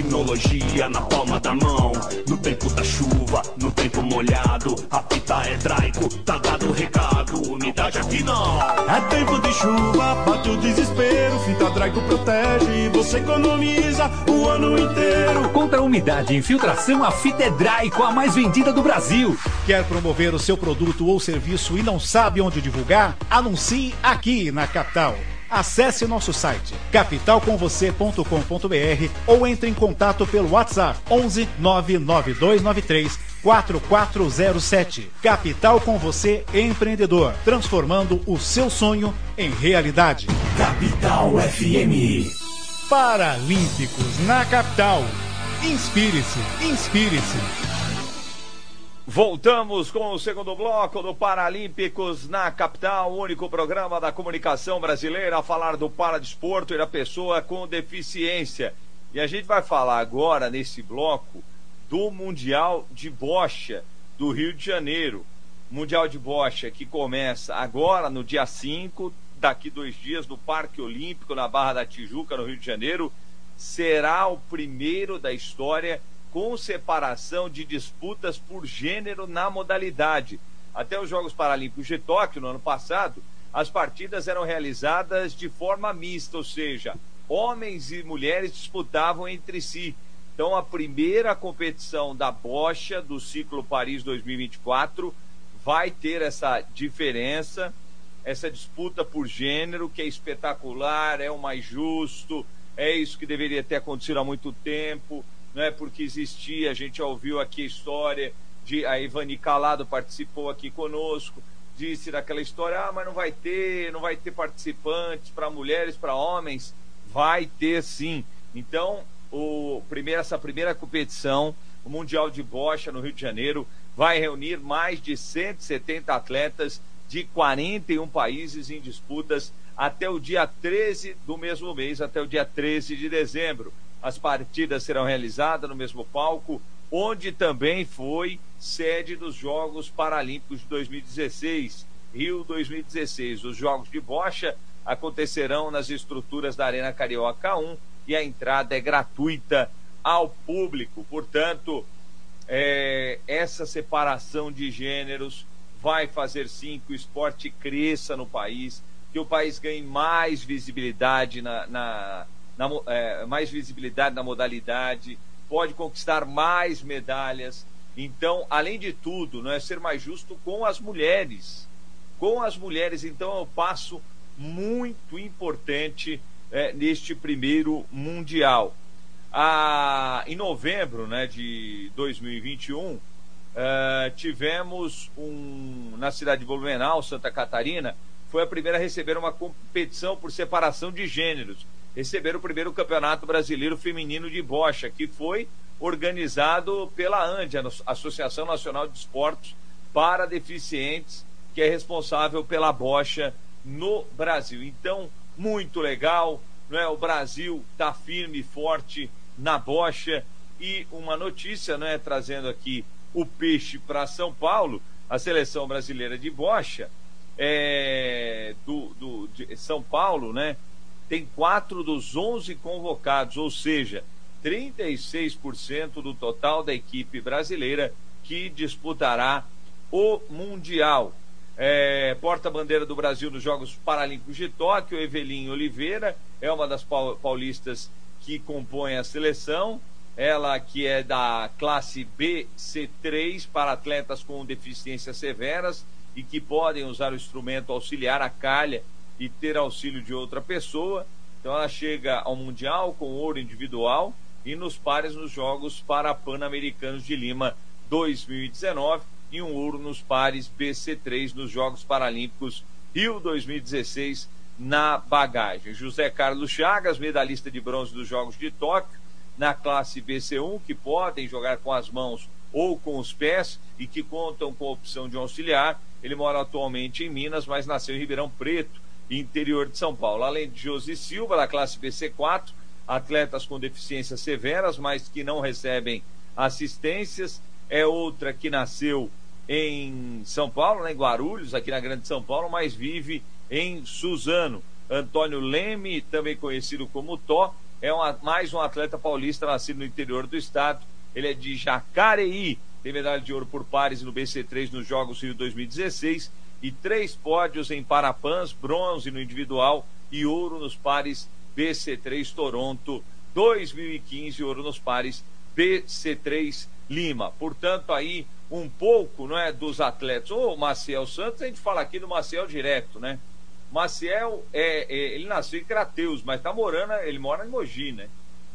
Tecnologia na palma da mão. No tempo da chuva, no tempo molhado. A fita é Traico, tá dado o recado. Umidade aqui não. É tempo de chuva, bate o desespero. Fita Traico protege e você economiza o ano inteiro. Contra a umidade e infiltração, a fita é Draico, a mais vendida do Brasil. Quer promover o seu produto ou serviço e não sabe onde divulgar? Anuncie aqui na capital. Acesse nosso site capitalcomvocê.com.br ou entre em contato pelo WhatsApp 11 99293 4407. Capital com você empreendedor, transformando o seu sonho em realidade. Capital FM. Paralímpicos na capital. Inspire-se, inspire-se. Voltamos com o segundo bloco do Paralímpicos na capital, o único programa da comunicação brasileira a falar do paradesporto e da pessoa com deficiência. E a gente vai falar agora, nesse bloco, do Mundial de Bocha do Rio de Janeiro. Mundial de Bocha que começa agora no dia 5, daqui dois dias, no Parque Olímpico, na Barra da Tijuca, no Rio de Janeiro. Será o primeiro da história com separação de disputas por gênero na modalidade. Até os Jogos Paralímpicos de Tóquio, no ano passado, as partidas eram realizadas de forma mista, ou seja, homens e mulheres disputavam entre si. Então, a primeira competição da bocha do ciclo Paris 2024 vai ter essa diferença, essa disputa por gênero, que é espetacular, é o mais justo, é isso que deveria ter acontecido há muito tempo, não é porque existia, a gente já ouviu aqui a história de a Ivani Calado participou aqui conosco, disse daquela história, ah, mas não vai ter, não vai ter participantes para mulheres, para homens, vai ter sim. Então, o primeiro, essa primeira competição, o Mundial de Bocha no Rio de Janeiro, vai reunir mais de 170 atletas de 41 países em disputas até o dia 13 do mesmo mês, até o dia 13 de dezembro. As partidas serão realizadas no mesmo palco, onde também foi sede dos Jogos Paralímpicos de 2016, Rio 2016. Os Jogos de Bocha acontecerão nas estruturas da Arena Carioca 1 e a entrada é gratuita ao público. Portanto, é, essa separação de gêneros vai fazer sim que o esporte cresça no país, que o país ganhe mais visibilidade na, na, na é, mais visibilidade na modalidade, pode conquistar mais medalhas. Então, além de tudo, não é ser mais justo com as mulheres. Com as mulheres, então, é um passo muito importante é, neste primeiro mundial. Ah, em novembro né, de 2021, é, tivemos um, na cidade de Blumenau, Santa Catarina, foi a primeira a receber uma competição por separação de gêneros. Receber o primeiro campeonato brasileiro feminino de bocha, que foi organizado pela ANDE, Associação Nacional de Esportes para Deficientes, que é responsável pela bocha no Brasil. Então, muito legal, não é? O Brasil está firme e forte na bocha e uma notícia, não é, trazendo aqui o peixe para São Paulo, a seleção brasileira de bocha é, do, do de São Paulo, né? Tem quatro dos 11 convocados, ou seja, 36% do total da equipe brasileira que disputará o Mundial. É, Porta-bandeira do Brasil nos Jogos Paralímpicos de Tóquio, Evelyn Oliveira, é uma das paulistas que compõe a seleção. Ela que é da classe BC3 para atletas com deficiências severas e que podem usar o instrumento auxiliar, a calha, e ter auxílio de outra pessoa. Então ela chega ao Mundial com ouro individual e nos pares nos Jogos Pan-Americanos de Lima 2019 e um ouro nos pares BC3 nos Jogos Paralímpicos Rio 2016 na bagagem. José Carlos Chagas, medalhista de bronze dos Jogos de Tóquio, na classe BC1, que podem jogar com as mãos ou com os pés e que contam com a opção de um auxiliar. Ele mora atualmente em Minas, mas nasceu em Ribeirão Preto, interior de São Paulo. Além de Josi Silva, da classe BC4, atletas com deficiências severas, mas que não recebem assistências. É outra que nasceu em São Paulo, né, em Guarulhos, aqui na Grande São Paulo, mas vive em Suzano. Antônio Leme, também conhecido como Tó, é uma, mais um atleta paulista nascido no interior do estado. Ele é de Jacareí, tem medalha de ouro por pares no BC3 nos Jogos Rio 2016 e três pódios em Parapãs, bronze no individual e ouro nos pares BC3 Toronto 2015, ouro nos pares BC3 Lima. Portanto, aí um pouco não é, dos atletas. O Maciel Santos, a gente fala aqui do Maciel direto, né? Maciel, é, é, ele nasceu em Crateus, mas tá morando, ele mora em Mogi, né?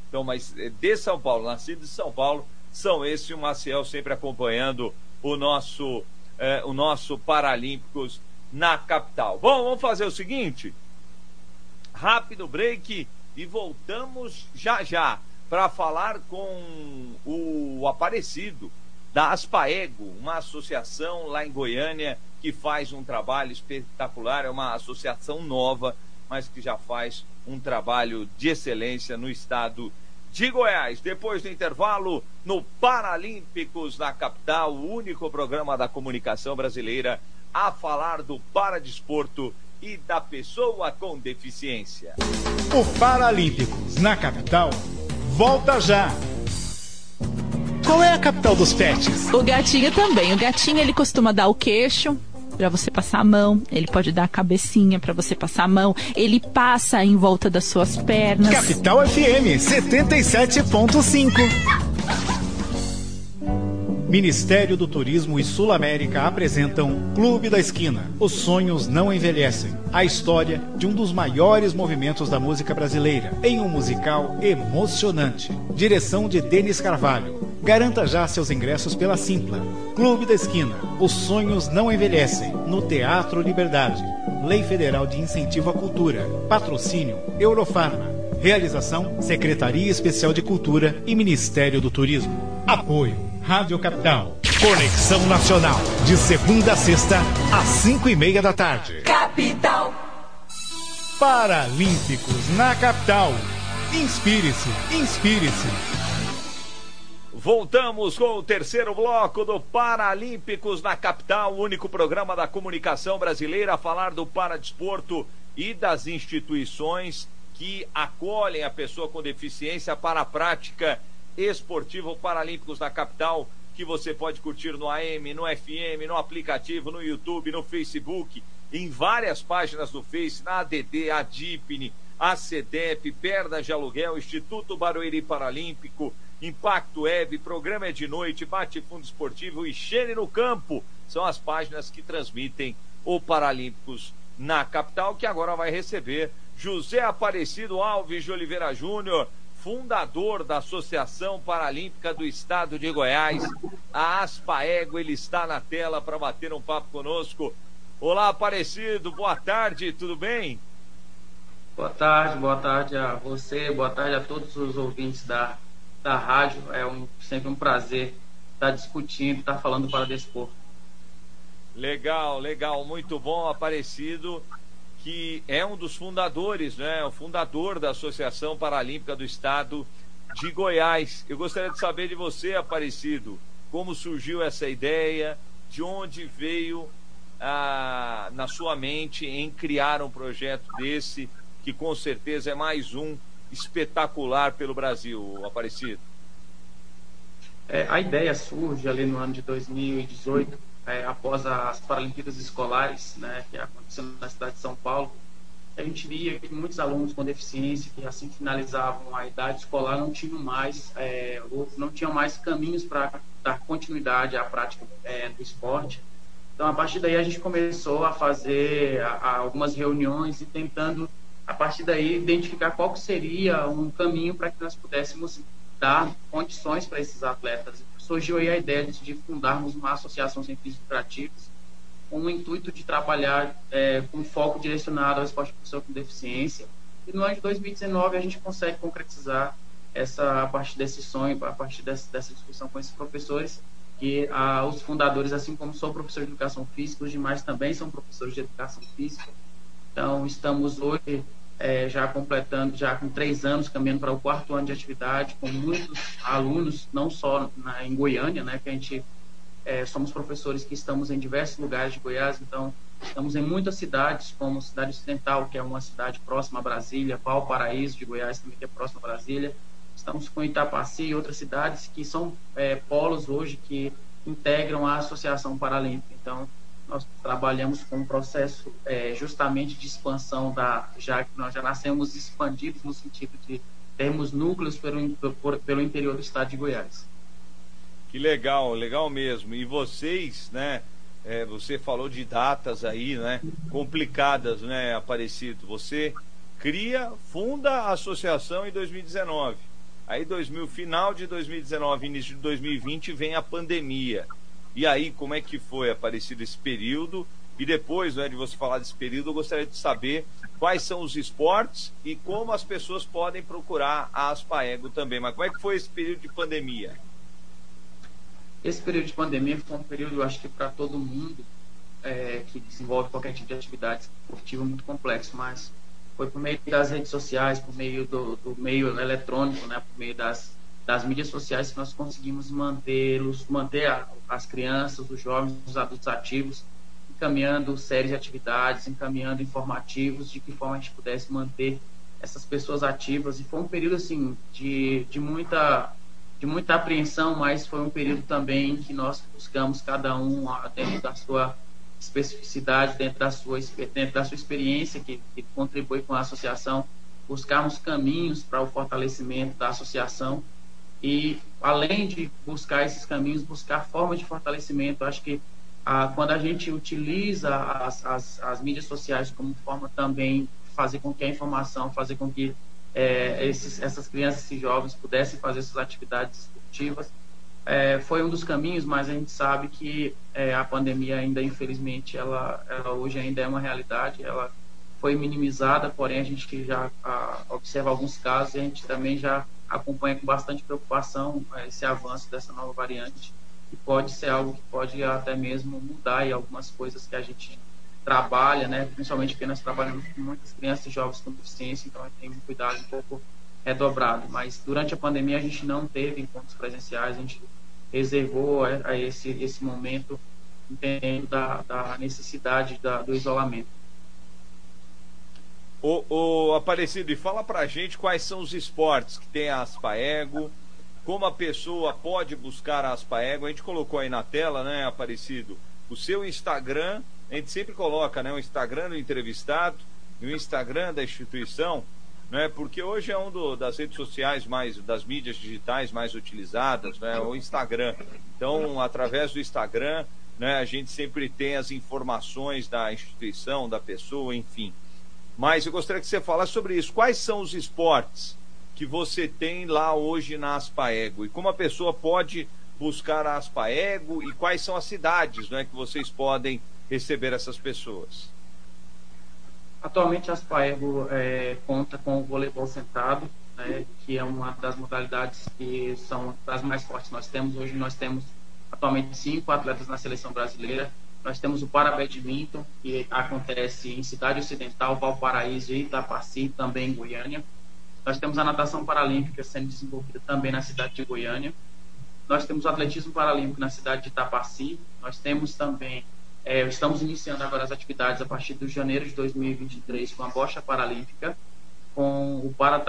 Então, mas é de São Paulo, nascido de São Paulo, são esses o Maciel sempre acompanhando o nosso, é, o nosso Paralímpicos na capital. Bom, vamos fazer o seguinte: rápido break e voltamos já já para falar com o Aparecido da Aspaego, uma associação lá em Goiânia que faz um trabalho espetacular, é uma associação nova, mas que já faz um trabalho de excelência no estado de Goiás. Depois do intervalo, no Paralímpicos na capital, o único programa da comunicação brasileira a falar do paradesporto e da pessoa com deficiência. O Paralímpicos na capital volta já. Qual é a capital dos pets? O gatinho também. O gatinho ele costuma dar o queixo, para você passar a mão, ele pode dar a cabecinha para você passar a mão, ele passa em volta das suas pernas. Capital FM 77.5. Ministério do Turismo e Sul América apresentam Clube da Esquina. Os sonhos não envelhecem. A história de um dos maiores movimentos da música brasileira, em um musical emocionante. Direção de Denis Carvalho. Garanta já seus ingressos pela Simpla. Clube da Esquina. Os sonhos não envelhecem. No Teatro Liberdade. Lei Federal de Incentivo à Cultura. Patrocínio Eurofarma. Realização Secretaria Especial de Cultura e Ministério do Turismo. Apoio Rádio Capital. Conexão Nacional. De segunda a sexta, às cinco e meia da tarde. Capital. Paralímpicos na capital. Inspire-se, inspire-se. Voltamos com o terceiro bloco do Paralímpicos na capital, o único programa da comunicação brasileira a falar do paradesporto e das instituições que acolhem a pessoa com deficiência para a prática esportiva Paralímpicos na capital, que você pode curtir no AM, no FM, no aplicativo, no YouTube, no Facebook, em várias páginas do Face, na ADD, a DIPNE, a CEDEP, Perdas de Aluguel, Instituto Barueri Paralímpico, Impacto Web, Programa é de Noite, Bate Fundo Esportivo e Xene no Campo. São as páginas que transmitem o Paralímpicos na capital, que agora vai receber José Aparecido Alves de Oliveira Júnior, fundador da Associação Paralímpica do Estado de Goiás, a Aspaego. Ele está na tela para bater um papo conosco. Olá, Aparecido, boa tarde, tudo bem? Boa tarde, boa tarde a você, boa tarde a todos os ouvintes da da rádio. É um, sempre um prazer estar discutindo, estar falando para desporto. Legal, legal, muito bom, Aparecido, que é um dos fundadores, né? O fundador da Associação Paralímpica do Estado de Goiás. Eu gostaria de saber de você, Aparecido, como surgiu essa ideia, de onde veio ah, na sua mente em criar um projeto desse, que com certeza é mais um espetacular pelo Brasil, Aparecido? É, a ideia surge ali no ano de 2018, é, após as Paralimpíadas Escolares, né, que aconteceu na cidade de São Paulo. A gente via que muitos alunos com deficiência, que assim finalizavam a idade escolar, não tinham mais, é, não tinham mais caminhos para dar continuidade à prática é, do esporte. Então, a partir daí, a gente começou a fazer a, a algumas reuniões e tentando a partir daí identificar qual seria um caminho para que nós pudéssemos dar condições para esses atletas. Surgiu aí a ideia de fundarmos uma associação sem fins lucrativos com o intuito de trabalhar é, com foco direcionado ao esporte professor com deficiência. E no ano de 2019 a gente consegue concretizar essa a partir desse sonho, a partir dessa, dessa discussão com esses professores, que ah, os fundadores, assim como sou professor de educação física, os demais também são professores de educação física. Então, estamos hoje é, já completando, já com três anos, caminhando para o quarto ano de atividade, com muitos alunos, não só na, em Goiânia, né, que a gente é, somos professores que estamos em diversos lugares de Goiás, então estamos em muitas cidades, como Cidade Ocidental, que é uma cidade próxima a Brasília, Valparaíso de Goiás, também que é próxima a Brasília, estamos com Itapaci e outras cidades que são é, polos hoje que integram a Associação Paralímpica. Então, nós trabalhamos com um processo é, justamente de expansão da já que nós já nascemos expandidos no sentido de termos núcleos pelo, pelo interior do estado de Goiás. Que legal, legal mesmo. E vocês, né? É, você falou de datas aí, né? Complicadas, né, Aparecido? Você cria, funda a associação em 2019. Aí 2000, final de 2019, início de 2020 vem a pandemia. E aí, como é que foi aparecido esse período? E depois né, de você falar desse período, eu gostaria de saber quais são os esportes e como as pessoas podem procurar a Aspaego também. Mas como é que foi esse período de pandemia? Esse período de pandemia foi um período, eu acho que para todo mundo é, que desenvolve qualquer tipo de atividade esportiva muito complexo, mas foi por meio das redes sociais, por meio do, do meio eletrônico, né, por meio das das mídias sociais que nós conseguimos mantê-los, manter a, as crianças, os jovens, os adultos ativos, encaminhando séries de atividades, encaminhando informativos, de que forma a gente pudesse manter essas pessoas ativas. E foi um período assim de, de muita de muita apreensão, mas foi um período também que nós buscamos cada um dentro da sua especificidade, dentro da sua, dentro da sua experiência que, que contribui com a associação, buscarmos caminhos para o fortalecimento da associação e, além de buscar esses caminhos, buscar formas de fortalecimento. Acho que ah, quando a gente utiliza as, as, as, mídias sociais como forma também fazer com que a informação, fazer com que é, esses, essas crianças e jovens pudessem fazer suas atividades esportivas, é, foi um dos caminhos, mas a gente sabe que é, a pandemia ainda, infelizmente, ela, ela hoje ainda é uma realidade, ela foi minimizada, porém a gente já a, observa alguns casos e a gente também já acompanha com bastante preocupação é, esse avanço dessa nova variante, que pode ser algo que pode até mesmo mudar e algumas coisas que a gente trabalha, né, principalmente porque nós trabalhamos com muitas crianças e jovens com deficiência, então a gente tem um cuidado um pouco redobrado. Mas durante a pandemia a gente não teve encontros presenciais, a gente reservou a, a esse, esse momento entendendo da, da necessidade da, do isolamento. O, o Aparecido, e fala pra gente quais são os esportes que tem a Aspaego, como a pessoa pode buscar a Aspaego. A gente colocou aí na tela, né, Aparecido, o seu Instagram, a gente sempre coloca, né, o Instagram do entrevistado e o Instagram da instituição, né, porque hoje é um do, das redes sociais mais, das mídias digitais mais utilizadas, né, o Instagram. Então, através do Instagram, né, a gente sempre tem as informações da instituição, da pessoa, enfim. Mas eu gostaria que você falasse sobre isso. Quais são os esportes que você tem lá hoje na Aspaego? E como a pessoa pode buscar a Aspaego? E quais são as cidades né, que vocês podem receber essas pessoas? Atualmente a Aspaego é, conta com o voleibol sentado, né, que é uma das modalidades que são das mais fortes nós temos. Hoje nós temos atualmente cinco atletas na seleção brasileira nós temos o Parabadminton, que acontece em Cidade Ocidental, Valparaíso e Itapaci, também em Goiânia. Nós temos a natação paralímpica sendo desenvolvida também na cidade de Goiânia. Nós temos o atletismo paralímpico na cidade de Itapaci. Nós temos também, é, estamos iniciando agora as atividades a partir de janeiro de 2023 com a bocha paralímpica, com o para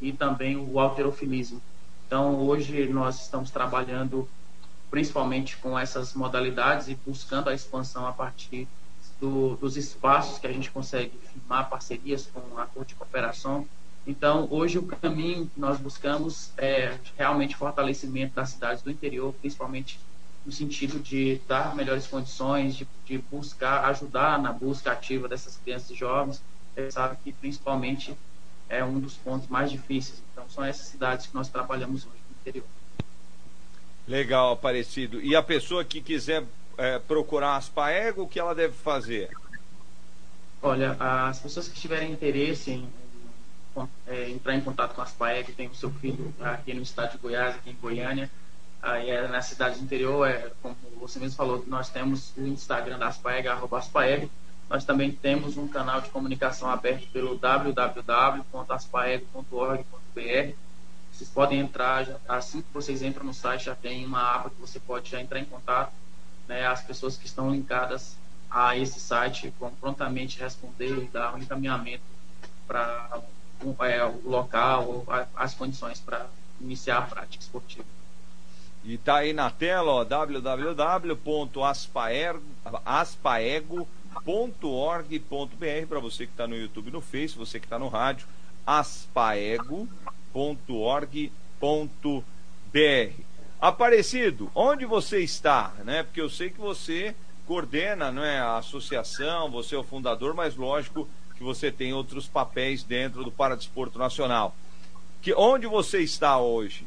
e também o alterofilismo. Então, hoje nós estamos trabalhando principalmente com essas modalidades e buscando a expansão a partir do, dos espaços que a gente consegue firmar parcerias com a Corte de Cooperação. Então, hoje o caminho que nós buscamos é realmente fortalecimento das cidades do interior, principalmente no sentido de dar melhores condições, de, de buscar, ajudar na busca ativa dessas crianças e jovens. Você sabe que principalmente é um dos pontos mais difíceis. Então, são essas cidades que nós trabalhamos hoje no interior. Legal, Aparecido. E a pessoa que quiser é, procurar as Paego, o que ela deve fazer? Olha, as pessoas que tiverem interesse em é, entrar em contato com as Paego, tem o seu filho aqui no estado de Goiás, aqui em Goiânia, aí é na cidade do interior, é, como você mesmo falou, nós temos o Instagram das Paego, arroba Aspaego. Nós também temos um canal de comunicação aberto pelo www.aspaego.org.br vocês podem entrar, já, assim que vocês entram no site, já tem uma aba que você pode já entrar em contato. Né, as pessoas que estão linkadas a esse site vão prontamente responder e dar um encaminhamento para é, o local, as condições para iniciar a prática esportiva. E tá aí na tela, www.aspaego.org.br para você que está no YouTube no Face, você que está no rádio, aspaego.org www.cultura.org.br. Aparecido, onde você está? Né? Porque eu sei que você coordena não é, a associação, você é o fundador, mas lógico que você tem outros papéis dentro do Paradesporto Nacional. Que, onde você está hoje?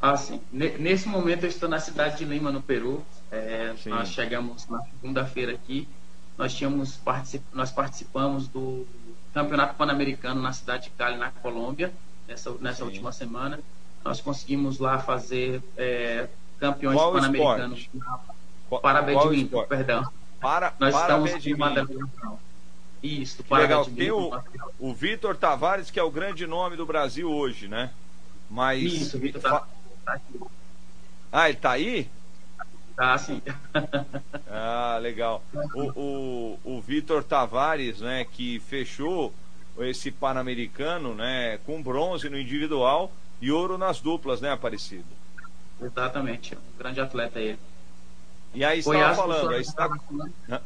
Ah, sim. Nesse momento eu estou na cidade de Lima, no Peru. É, nós chegamos na segunda-feira aqui. Nós, tínhamos particip... nós participamos do Campeonato Pan-Americano na cidade de Cali, na Colômbia, nessa, nessa última semana. Nós conseguimos lá fazer é, campeões pan-americanos para badminton, perdão. Para, Nós para estamos badminton. Isso, que legal. Tem o, o Vitor Tavares, que é o grande nome do Brasil hoje, né? Mas. Isso, Vitor tá aqui. Ah, ele tá aí? Tá, sim. ah, legal. O, o, o Vitor Tavares, né, que fechou esse Pan-Americano, né, com bronze no individual, e ouro nas duplas, né, Aparecido? Exatamente, um grande atleta ele. E aí estava falando, aí está... Hã?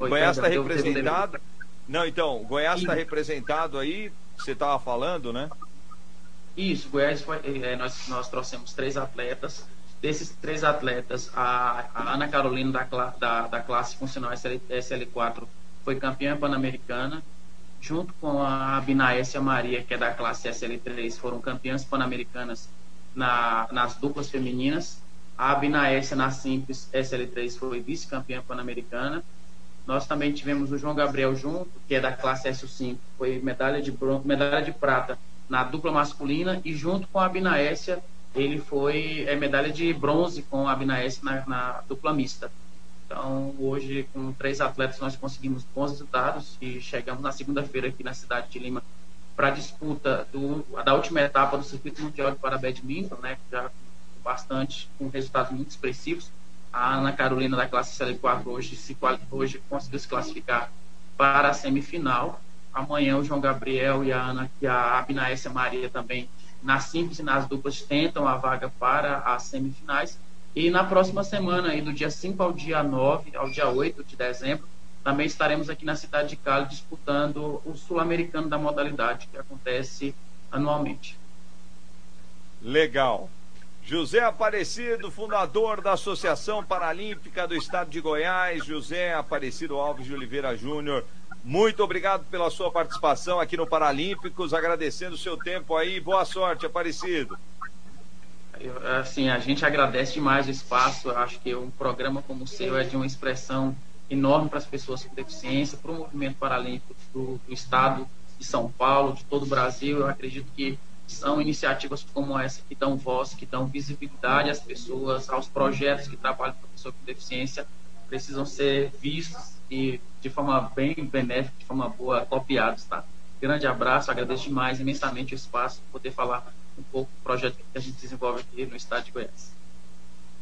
Oi, Goiás está representado. Não, então, Goiás está representado aí, você estava falando, né? Isso, Goiás foi, eh, nós, nós trouxemos três atletas. Desses três atletas, a, a Ana Carolina da, da, da classe funcional SL, SL4 foi campeã pan-americana, junto com a Binaécia Maria, que é da classe SL3, foram campeãs pan-americanas na, nas duplas femininas. A Binaécia na simples SL3 foi vice-campeã pan-americana. Nós também tivemos o João Gabriel junto, que é da classe S5, foi medalha de bron- medalha de prata na dupla masculina e junto com a Binaécia ele foi é, medalha de bronze com a Binaécia na, na dupla mista. Então hoje com três atletas nós conseguimos bons resultados e chegamos na segunda-feira aqui na cidade de Lima para a disputa do, da última etapa do circuito mundial de para badminton, né? Já bastante com resultados muito expressivos. A Ana Carolina da classe CL4 hoje se hoje conseguiu se classificar para a semifinal. Amanhã o João Gabriel e a Ana e a Abinaécia Maria também nas simples e nas duplas tentam a vaga para as semifinais. E na próxima semana, aí, do dia 5 ao dia 9, ao dia 8 de dezembro, também estaremos aqui na cidade de Cali disputando o Sul-Americano da modalidade, que acontece anualmente. Legal. José Aparecido, fundador da Associação Paralímpica do Estado de Goiás, José Aparecido Alves de Oliveira Júnior. Muito obrigado pela sua participação aqui no Paralímpicos, agradecendo o seu tempo aí. Boa sorte, Aparecido. Assim, a gente agradece demais o espaço. Acho que um programa como o seu é de uma expressão enorme para as pessoas com deficiência, para o movimento paralímpico do, do Estado de São Paulo, de todo o Brasil. Eu acredito que são iniciativas como essa que dão voz, que dão visibilidade às pessoas, aos projetos que trabalham com a pessoa com deficiência, precisam ser vistos e de forma bem benéfica, de forma boa, copiados, tá? Grande abraço, agradeço demais imensamente o espaço, poder falar um pouco do projeto que a gente desenvolve aqui no estado de Goiás.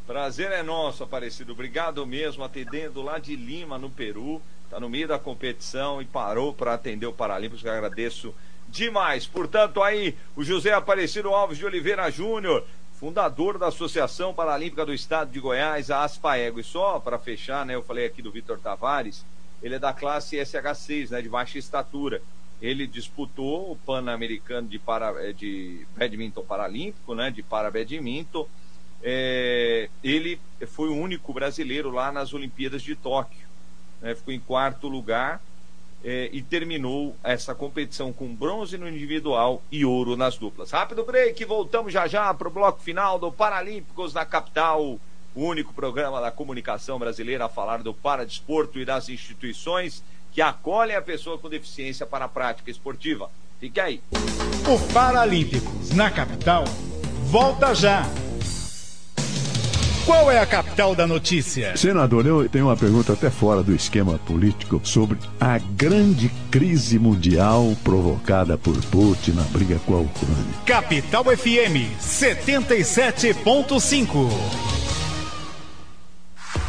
Prazer é nosso, Aparecido. Obrigado mesmo, atendendo lá de Lima, no Peru. Está no meio da competição e parou para atender o Paralímpicos, que agradeço demais. Portanto, aí, o José Aparecido Alves de Oliveira Júnior, fundador da Associação Paralímpica do Estado de Goiás, a Aspaego. E só para fechar, né, eu falei aqui do Vitor Tavares, ele é da classe SH6, né, de baixa estatura. Ele disputou o Pan-Americano de, para, eh, de Badminton Paralímpico, né, de Parabadminton. É, ele foi o único brasileiro lá nas Olimpíadas de Tóquio. né, ficou em quarto lugar é, e terminou essa competição com bronze no individual e ouro nas duplas. Rápido break, voltamos já já para o bloco final do Paralímpicos na capital, o único programa da comunicação brasileira a falar do paradesporto e das instituições que acolhem a pessoa com deficiência para a prática esportiva. Fique aí. O Paralímpicos na capital volta já. Qual é a capital da notícia? Senador, eu tenho uma pergunta até fora do esquema político sobre a grande crise mundial provocada por Putin na briga com a Ucrânia. Capital FM 77.5.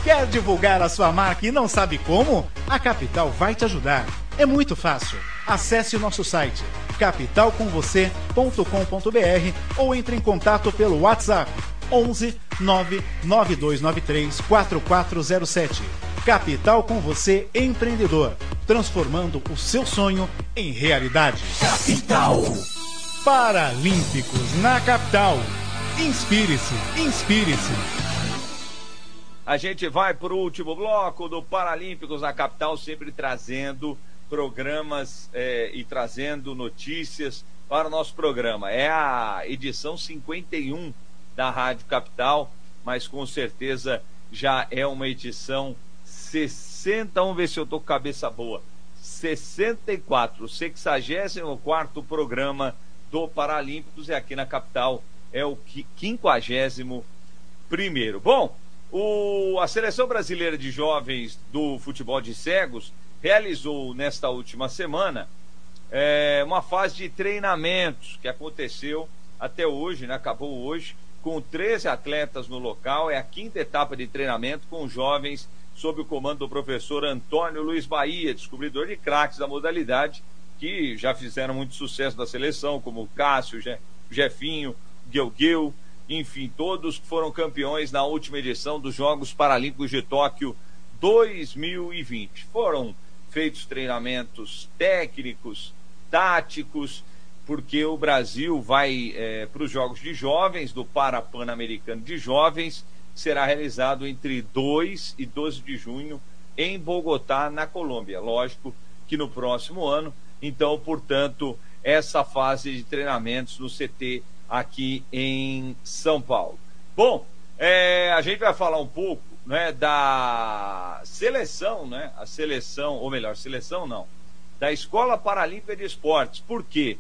Quer divulgar a sua marca e não sabe como? A Capital vai te ajudar. É muito fácil. Acesse o nosso site capitalcomvocê.com.br ou entre em contato pelo WhatsApp 11 99293 4407. Capital com você empreendedor, transformando o seu sonho em realidade. Capital. Paralímpicos na capital. Inspire-se, inspire-se. A gente vai para o último bloco do Paralímpicos na capital, sempre trazendo programas é, e trazendo notícias para o nosso programa. É a edição 51 da Rádio Capital, mas com certeza já é uma edição 60. Vamos ver se eu estou com cabeça boa. 64, o 64 programa do Paralímpicos e aqui na capital é o 50 primeiro. Bom, o, a seleção brasileira de jovens do futebol de cegos realizou nesta última semana é, uma fase de treinamentos que aconteceu até hoje, né, acabou hoje, com 13 atletas no local. É a quinta etapa de treinamento com jovens sob o comando do professor Antônio Luiz Bahia, descobridor de craques da modalidade, que já fizeram muito sucesso na seleção, como o Cássio, Jefinho, Guilguil, enfim, todos foram campeões na última edição dos Jogos Paralímpicos de Tóquio 2020. Foram feitos treinamentos técnicos, táticos, porque o Brasil vai é, para os Jogos de Jovens, do Parapan-Americano de Jovens, será realizado entre 2 e 12 de junho em Bogotá, na Colômbia. Lógico que no próximo ano, então, portanto, essa fase de treinamentos no CT aqui em São Paulo. Bom, é, a gente vai falar um pouco né, da seleção, né? A seleção, ou melhor, seleção não, da Escola Paralímpica de Esportes. Por quê?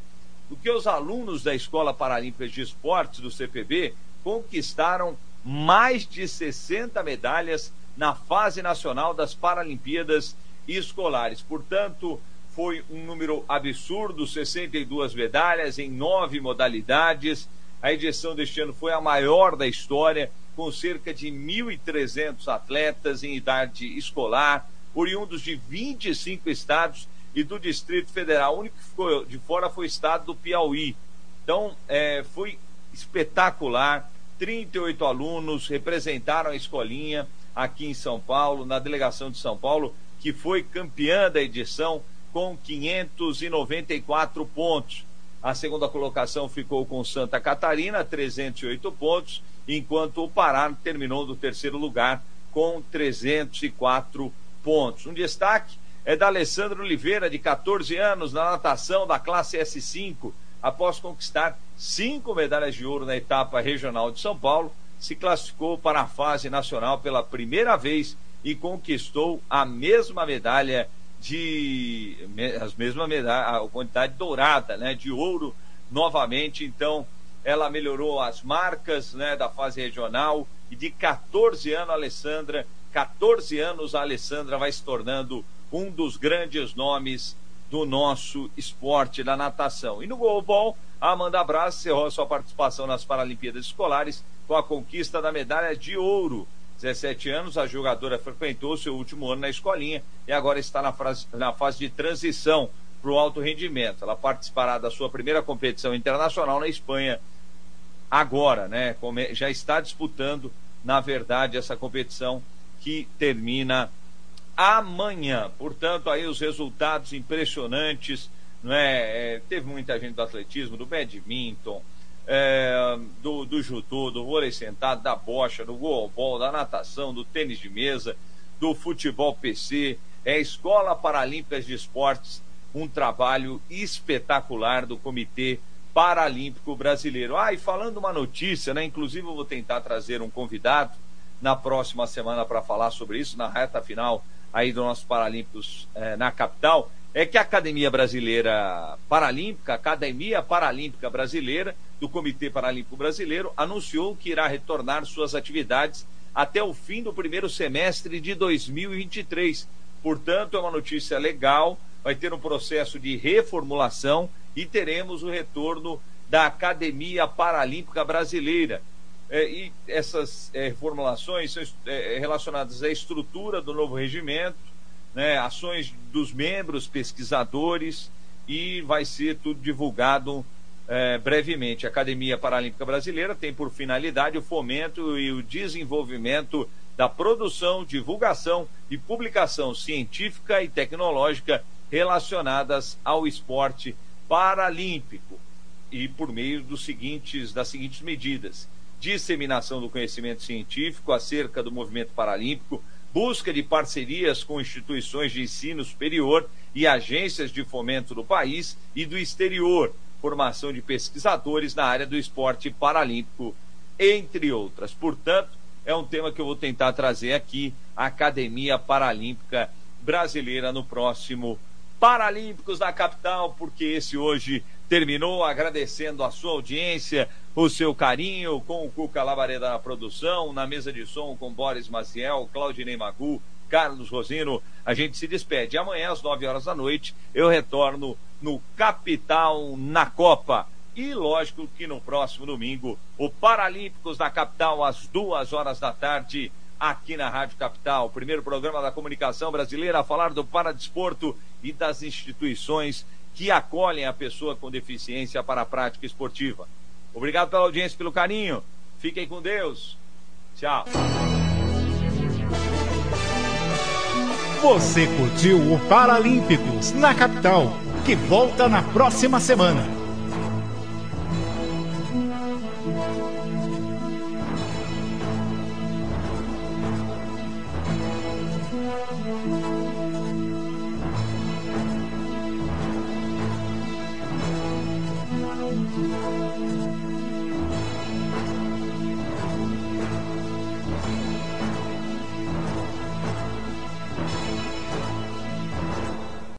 Porque os alunos da Escola Paralímpica de Esportes do CPB conquistaram mais de 60 medalhas na fase nacional das Paralimpíadas Escolares. Portanto, foi um número absurdo, 62 medalhas em nove modalidades. A edição deste ano foi a maior da história, com cerca de 1.300 atletas em idade escolar, oriundos de 25 estados e do Distrito Federal. O único que ficou de fora foi o estado do Piauí. Então, é, foi espetacular. 38 alunos representaram a escolinha aqui em São Paulo, na delegação de São Paulo, que foi campeã da edição com 594 pontos. A segunda colocação ficou com Santa Catarina, 308 pontos, enquanto o Pará terminou no terceiro lugar com 304 pontos. Um destaque é da Alessandra Oliveira, de 14 anos, na natação da classe S5, após conquistar cinco medalhas de ouro na etapa regional de São Paulo, se classificou para a fase nacional pela primeira vez e conquistou a mesma medalha de as mesmas medalhas, a quantidade dourada, né, de ouro novamente. Então, ela melhorou as marcas, né, da fase regional e de 14 anos a Alessandra, 14 anos a Alessandra vai se tornando um dos grandes nomes do nosso esporte da natação. E no goalball, a Amanda Braz cerrou sua participação nas Paralimpíadas Escolares com a conquista da medalha de ouro 17 anos, a jogadora frequentou seu último ano na escolinha e agora está na, fase, na fase de transição para o alto rendimento. Ela participará da sua primeira competição internacional na Espanha agora, né? Já está disputando, na verdade, essa competição que termina amanhã. Portanto, aí os resultados impressionantes, não é? é teve muita gente do atletismo, do badminton, é, do, do judô, do vôlei sentado, da bocha, do golbol, da natação, do tênis de mesa, do futebol PC, é Escola Paralímpica de Esportes, um trabalho espetacular do Comitê Paralímpico Brasileiro. Ah, e falando uma notícia, né? Inclusive eu vou tentar trazer um convidado na próxima semana para falar sobre isso, na reta final aí do nosso Paralímpicos é, na capital, é que a Academia Brasileira Paralímpica, Academia Paralímpica Brasileira, do Comitê Paralímpico Brasileiro anunciou que irá retornar suas atividades até o fim do primeiro semestre de 2023. Portanto, é uma notícia legal, vai ter um processo de reformulação e teremos o retorno da Academia Paralímpica Brasileira. É, e essas é, reformulações são é, relacionadas à estrutura do novo regimento, né, ações dos membros pesquisadores e vai ser tudo divulgado é, brevemente. A Academia Paralímpica Brasileira tem por finalidade o fomento e o desenvolvimento da produção, divulgação e publicação científica e tecnológica relacionadas ao esporte paralímpico e por meio dos seguintes das seguintes medidas: disseminação do conhecimento científico acerca do movimento paralímpico, busca de parcerias com instituições de ensino superior e agências de fomento do país e do exterior, formação de pesquisadores na área do esporte paralímpico, entre outras. Portanto, é um tema que eu vou tentar trazer aqui, a Academia Paralímpica Brasileira no próximo Paralímpicos da capital, porque esse hoje terminou agradecendo a sua audiência, o seu carinho com o Cuca Labareda na produção, na mesa de som com Boris Maciel, Claudinei Magu, Carlos Rosino. A gente se despede. Amanhã, às 9 horas da noite, eu retorno no Capital na Copa. E lógico que no próximo domingo, o Paralímpicos da Capital, às duas horas da tarde, aqui na Rádio Capital. Primeiro programa da comunicação brasileira a falar do paradesporto e das instituições que acolhem a pessoa com deficiência para a prática esportiva. Obrigado pela audiência, pelo carinho. Fiquem com Deus. Tchau. Você curtiu o Paralímpicos na capital, que volta na próxima semana.